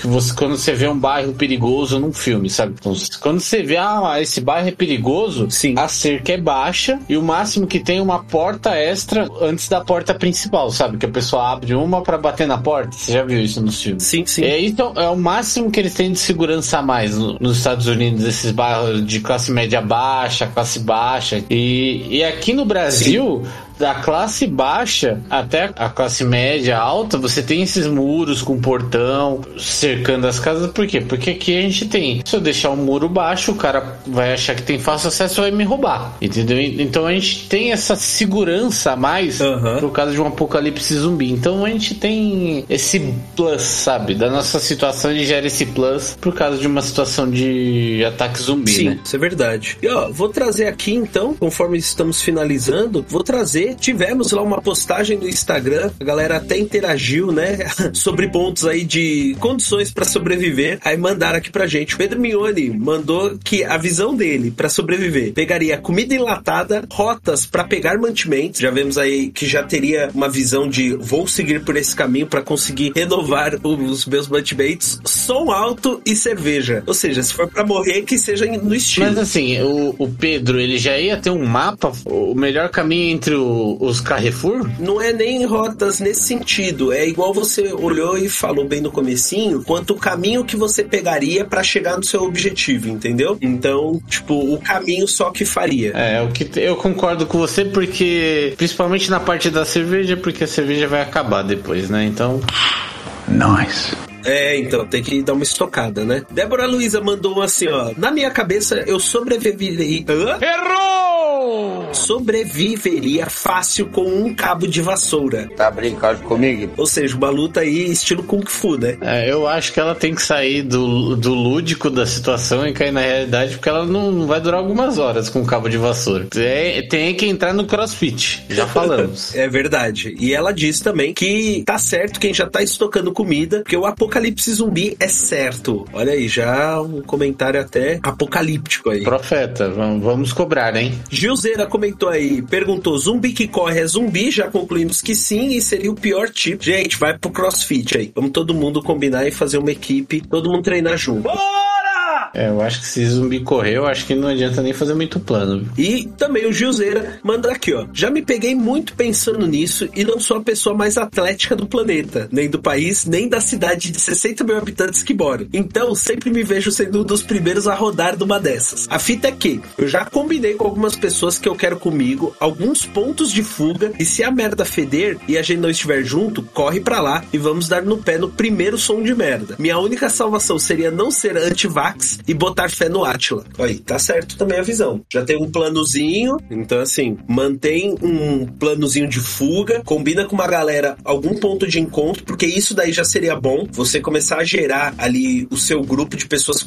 que você quando você vê um bairro perigoso num filme, sabe? Então, quando você vê ah, esse bairro é perigoso, Sim. a cerca é baixa e o máximo que tem é uma porta extra antes da porta principal, sabe? Que a pessoa abre uma pra bater na porta. Você já viu isso nos filmes? Sim, sim. É, isso é o máximo que eles têm de segurança a mais no- nos Estados Unidos, esses bairros de classe média baixa, classe baixa. E, e aqui no Brasil, da classe baixa até a classe média alta, você tem esses muros com portão cercando as casas. Por quê? Porque aqui a gente tem. Se eu deixar um muro baixo, o cara vai achar que tem fácil acesso e vai me roubar. Entendeu? Então a gente tem essa segurança a mais Aham. por causa de um apocalipse zumbi. Então a gente tem esse plus, sabe? Da nossa situação, a gente gera esse plus por causa de uma situação de ataque zumbi, Sim, né? isso é verdade. E ó, vou trazer aqui então, conforme estamos finalizando, vou trazer Tivemos lá uma postagem no Instagram, a galera até interagiu, né? Sobre pontos aí de condições para sobreviver. Aí mandaram aqui pra gente. Pedro Mione mandou que a visão dele para sobreviver pegaria comida enlatada, rotas para pegar mantimentos. Já vemos aí que já teria uma visão de vou seguir por esse caminho para conseguir renovar os meus mantimentos, som alto e cerveja. Ou seja, se for para morrer, que seja no estilo. Mas assim, o, o Pedro, ele já ia ter um mapa, o melhor caminho entre o, os Carrefour? Não é nem rotas nesse sentido, é igual você olhou e falou bem no comecinho, quanto o caminho que você pegaria para chegar no seu objetivo, entendeu? Então, tipo, o caminho só que faria. É, o que eu concordo com você porque principalmente na parte da cerveja, porque a cerveja vai acabar depois, né? Então, Nice. É, então, tem que dar uma estocada, né? Débora Luiza mandou assim, ó. Na minha cabeça, eu sobreviveria... Hã? Errou! Sobreviveria fácil com um cabo de vassoura. Tá brincando comigo? Ou seja, uma luta aí estilo Kung Fu, né? É, eu acho que ela tem que sair do, do lúdico da situação e cair na realidade, porque ela não, vai durar algumas horas com o cabo de vassoura. É, tem que entrar no crossfit, já falamos. é verdade. E ela diz também que tá certo quem já tá estocando comida, porque o apocalipse zumbi é certo. Olha aí, já um comentário até apocalíptico aí. Profeta, vamos, vamos cobrar, hein? Gilzeira comentou aí, perguntou: zumbi que corre é zumbi? Já concluímos que sim, e seria o pior tipo. Gente, vai pro crossfit aí. Vamos todo mundo combinar e fazer uma equipe, todo mundo treinar junto. É, eu acho que se zumbi correr, eu acho que não adianta nem fazer muito plano. E também o Gilzeira manda aqui, ó. Já me peguei muito pensando nisso e não sou a pessoa mais atlética do planeta, nem do país, nem da cidade de 60 mil habitantes que moro. Então, sempre me vejo sendo um dos primeiros a rodar numa dessas. A fita é que eu já combinei com algumas pessoas que eu quero comigo alguns pontos de fuga e se a merda feder e a gente não estiver junto, corre pra lá e vamos dar no pé no primeiro som de merda. Minha única salvação seria não ser anti-vax e botar fé no Atila. Aí, tá certo também a visão. Já tem um planozinho, então assim, mantém um planozinho de fuga, combina com uma galera algum ponto de encontro, porque isso daí já seria bom, você começar a gerar ali o seu grupo de pessoas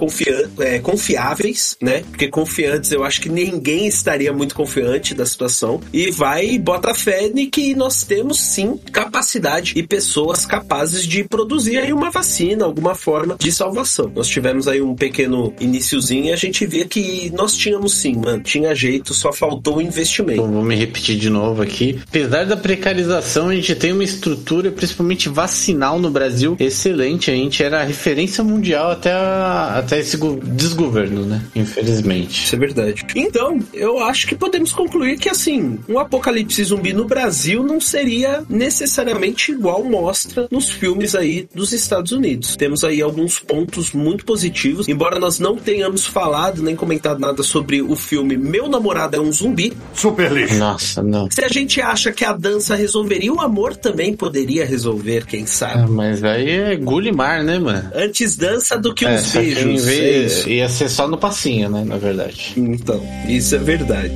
é, confiáveis, né? Porque confiantes eu acho que ninguém estaria muito confiante da situação. E vai e bota fé em que nós temos sim capacidade e pessoas capazes de produzir aí uma vacina, alguma forma de salvação. Nós tivemos aí um pequeno iniciozinho e a gente vê que nós tínhamos sim, mano. Tinha jeito, só faltou o investimento. Então, vou me repetir de novo aqui. Apesar da precarização, a gente tem uma estrutura, principalmente vacinal no Brasil, excelente. A gente era a referência mundial até, a- até esse go- desgoverno, né? Infelizmente. Isso é verdade. Então, eu acho que podemos concluir que, assim, um apocalipse zumbi no Brasil não seria necessariamente igual mostra nos filmes aí dos Estados Unidos. Temos aí alguns pontos muito positivos, embora nós não tenhamos falado nem comentado nada sobre o filme Meu Namorado é um Zumbi. Super lixo. Nossa, não. Se a gente acha que a dança resolveria, o amor também poderia resolver, quem sabe. Ah, mas aí é Gulimar, né, mano? Antes dança do que É, os em beijos. vez- é isso. ia ser só no passinho, né? Na verdade. Então, isso é verdade.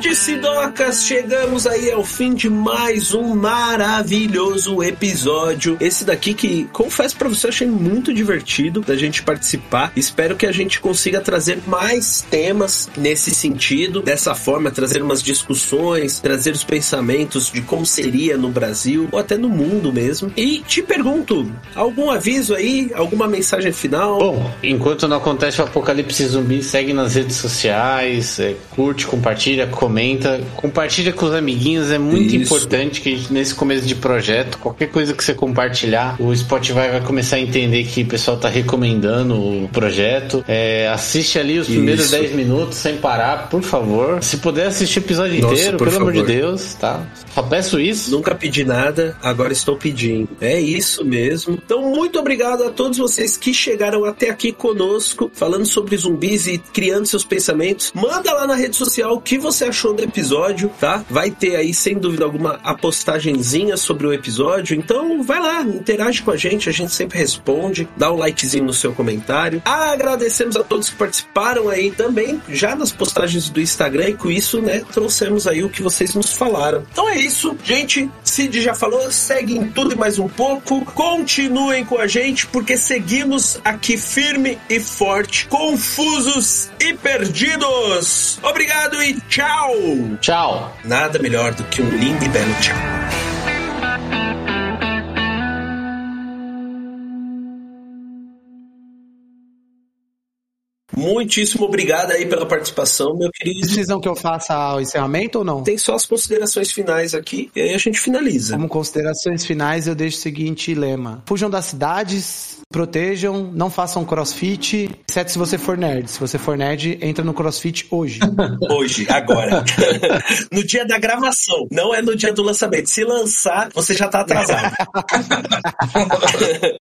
Cid Sidocas, chegamos aí ao fim de mais um maravilhoso episódio. Esse daqui que, confesso pra você, achei muito divertido da gente participar. Espero que a gente consiga trazer mais temas nesse sentido, dessa forma, trazer umas discussões, trazer os pensamentos de como seria no Brasil ou até no mundo mesmo. E te pergunto, algum aviso aí, alguma mensagem final? Bom, enquanto não acontece o apocalipse zumbi, segue nas redes sociais, é, curte, compartilha, comenta, compartilha com os amiguinhos, é muito Isso. importante que nesse começo de projeto, qualquer coisa que você compartilhar, o Spotify vai começar a entender que o pessoal tá recomendando o projeto. É, assiste ali os primeiros Isso. 10 minutos sem parar, por favor. Se puder assistir o episódio Nossa, inteiro, pelo amor de favor. Deus, tá? Só peço isso. Nunca pedi nada, agora estou pedindo. É isso mesmo. Então, muito obrigado a todos vocês que chegaram até aqui conosco, falando sobre zumbis e criando seus pensamentos. Manda lá na rede social o que você achou do episódio, tá? Vai ter aí, sem dúvida alguma, a postagenzinha sobre o episódio. Então, vai lá, interage com a gente, a gente sempre responde. Dá um likezinho no seu comentário. Agradecemos a todos que participaram aí também, já nas postagens do Instagram, e com isso, né, trouxemos aí o que vocês nos falaram. Então é isso, gente. Cid já falou, segue em tudo e mais um pouco. Continuem com a gente, porque seguimos aqui firme e forte, confusos e perdidos. Obrigado e tchau! Tchau! Nada melhor do que um lindo e belo tchau. Muitíssimo obrigado aí pela participação, meu querido. Precisam que eu faça o encerramento ou não? Tem só as considerações finais aqui e aí a gente finaliza. Como considerações finais, eu deixo o seguinte lema: fujam das cidades, protejam, não façam crossfit, exceto se você for nerd. Se você for nerd, entra no crossfit hoje. hoje, agora. no dia da gravação, não é no dia do lançamento. Se lançar, você já tá atrasado.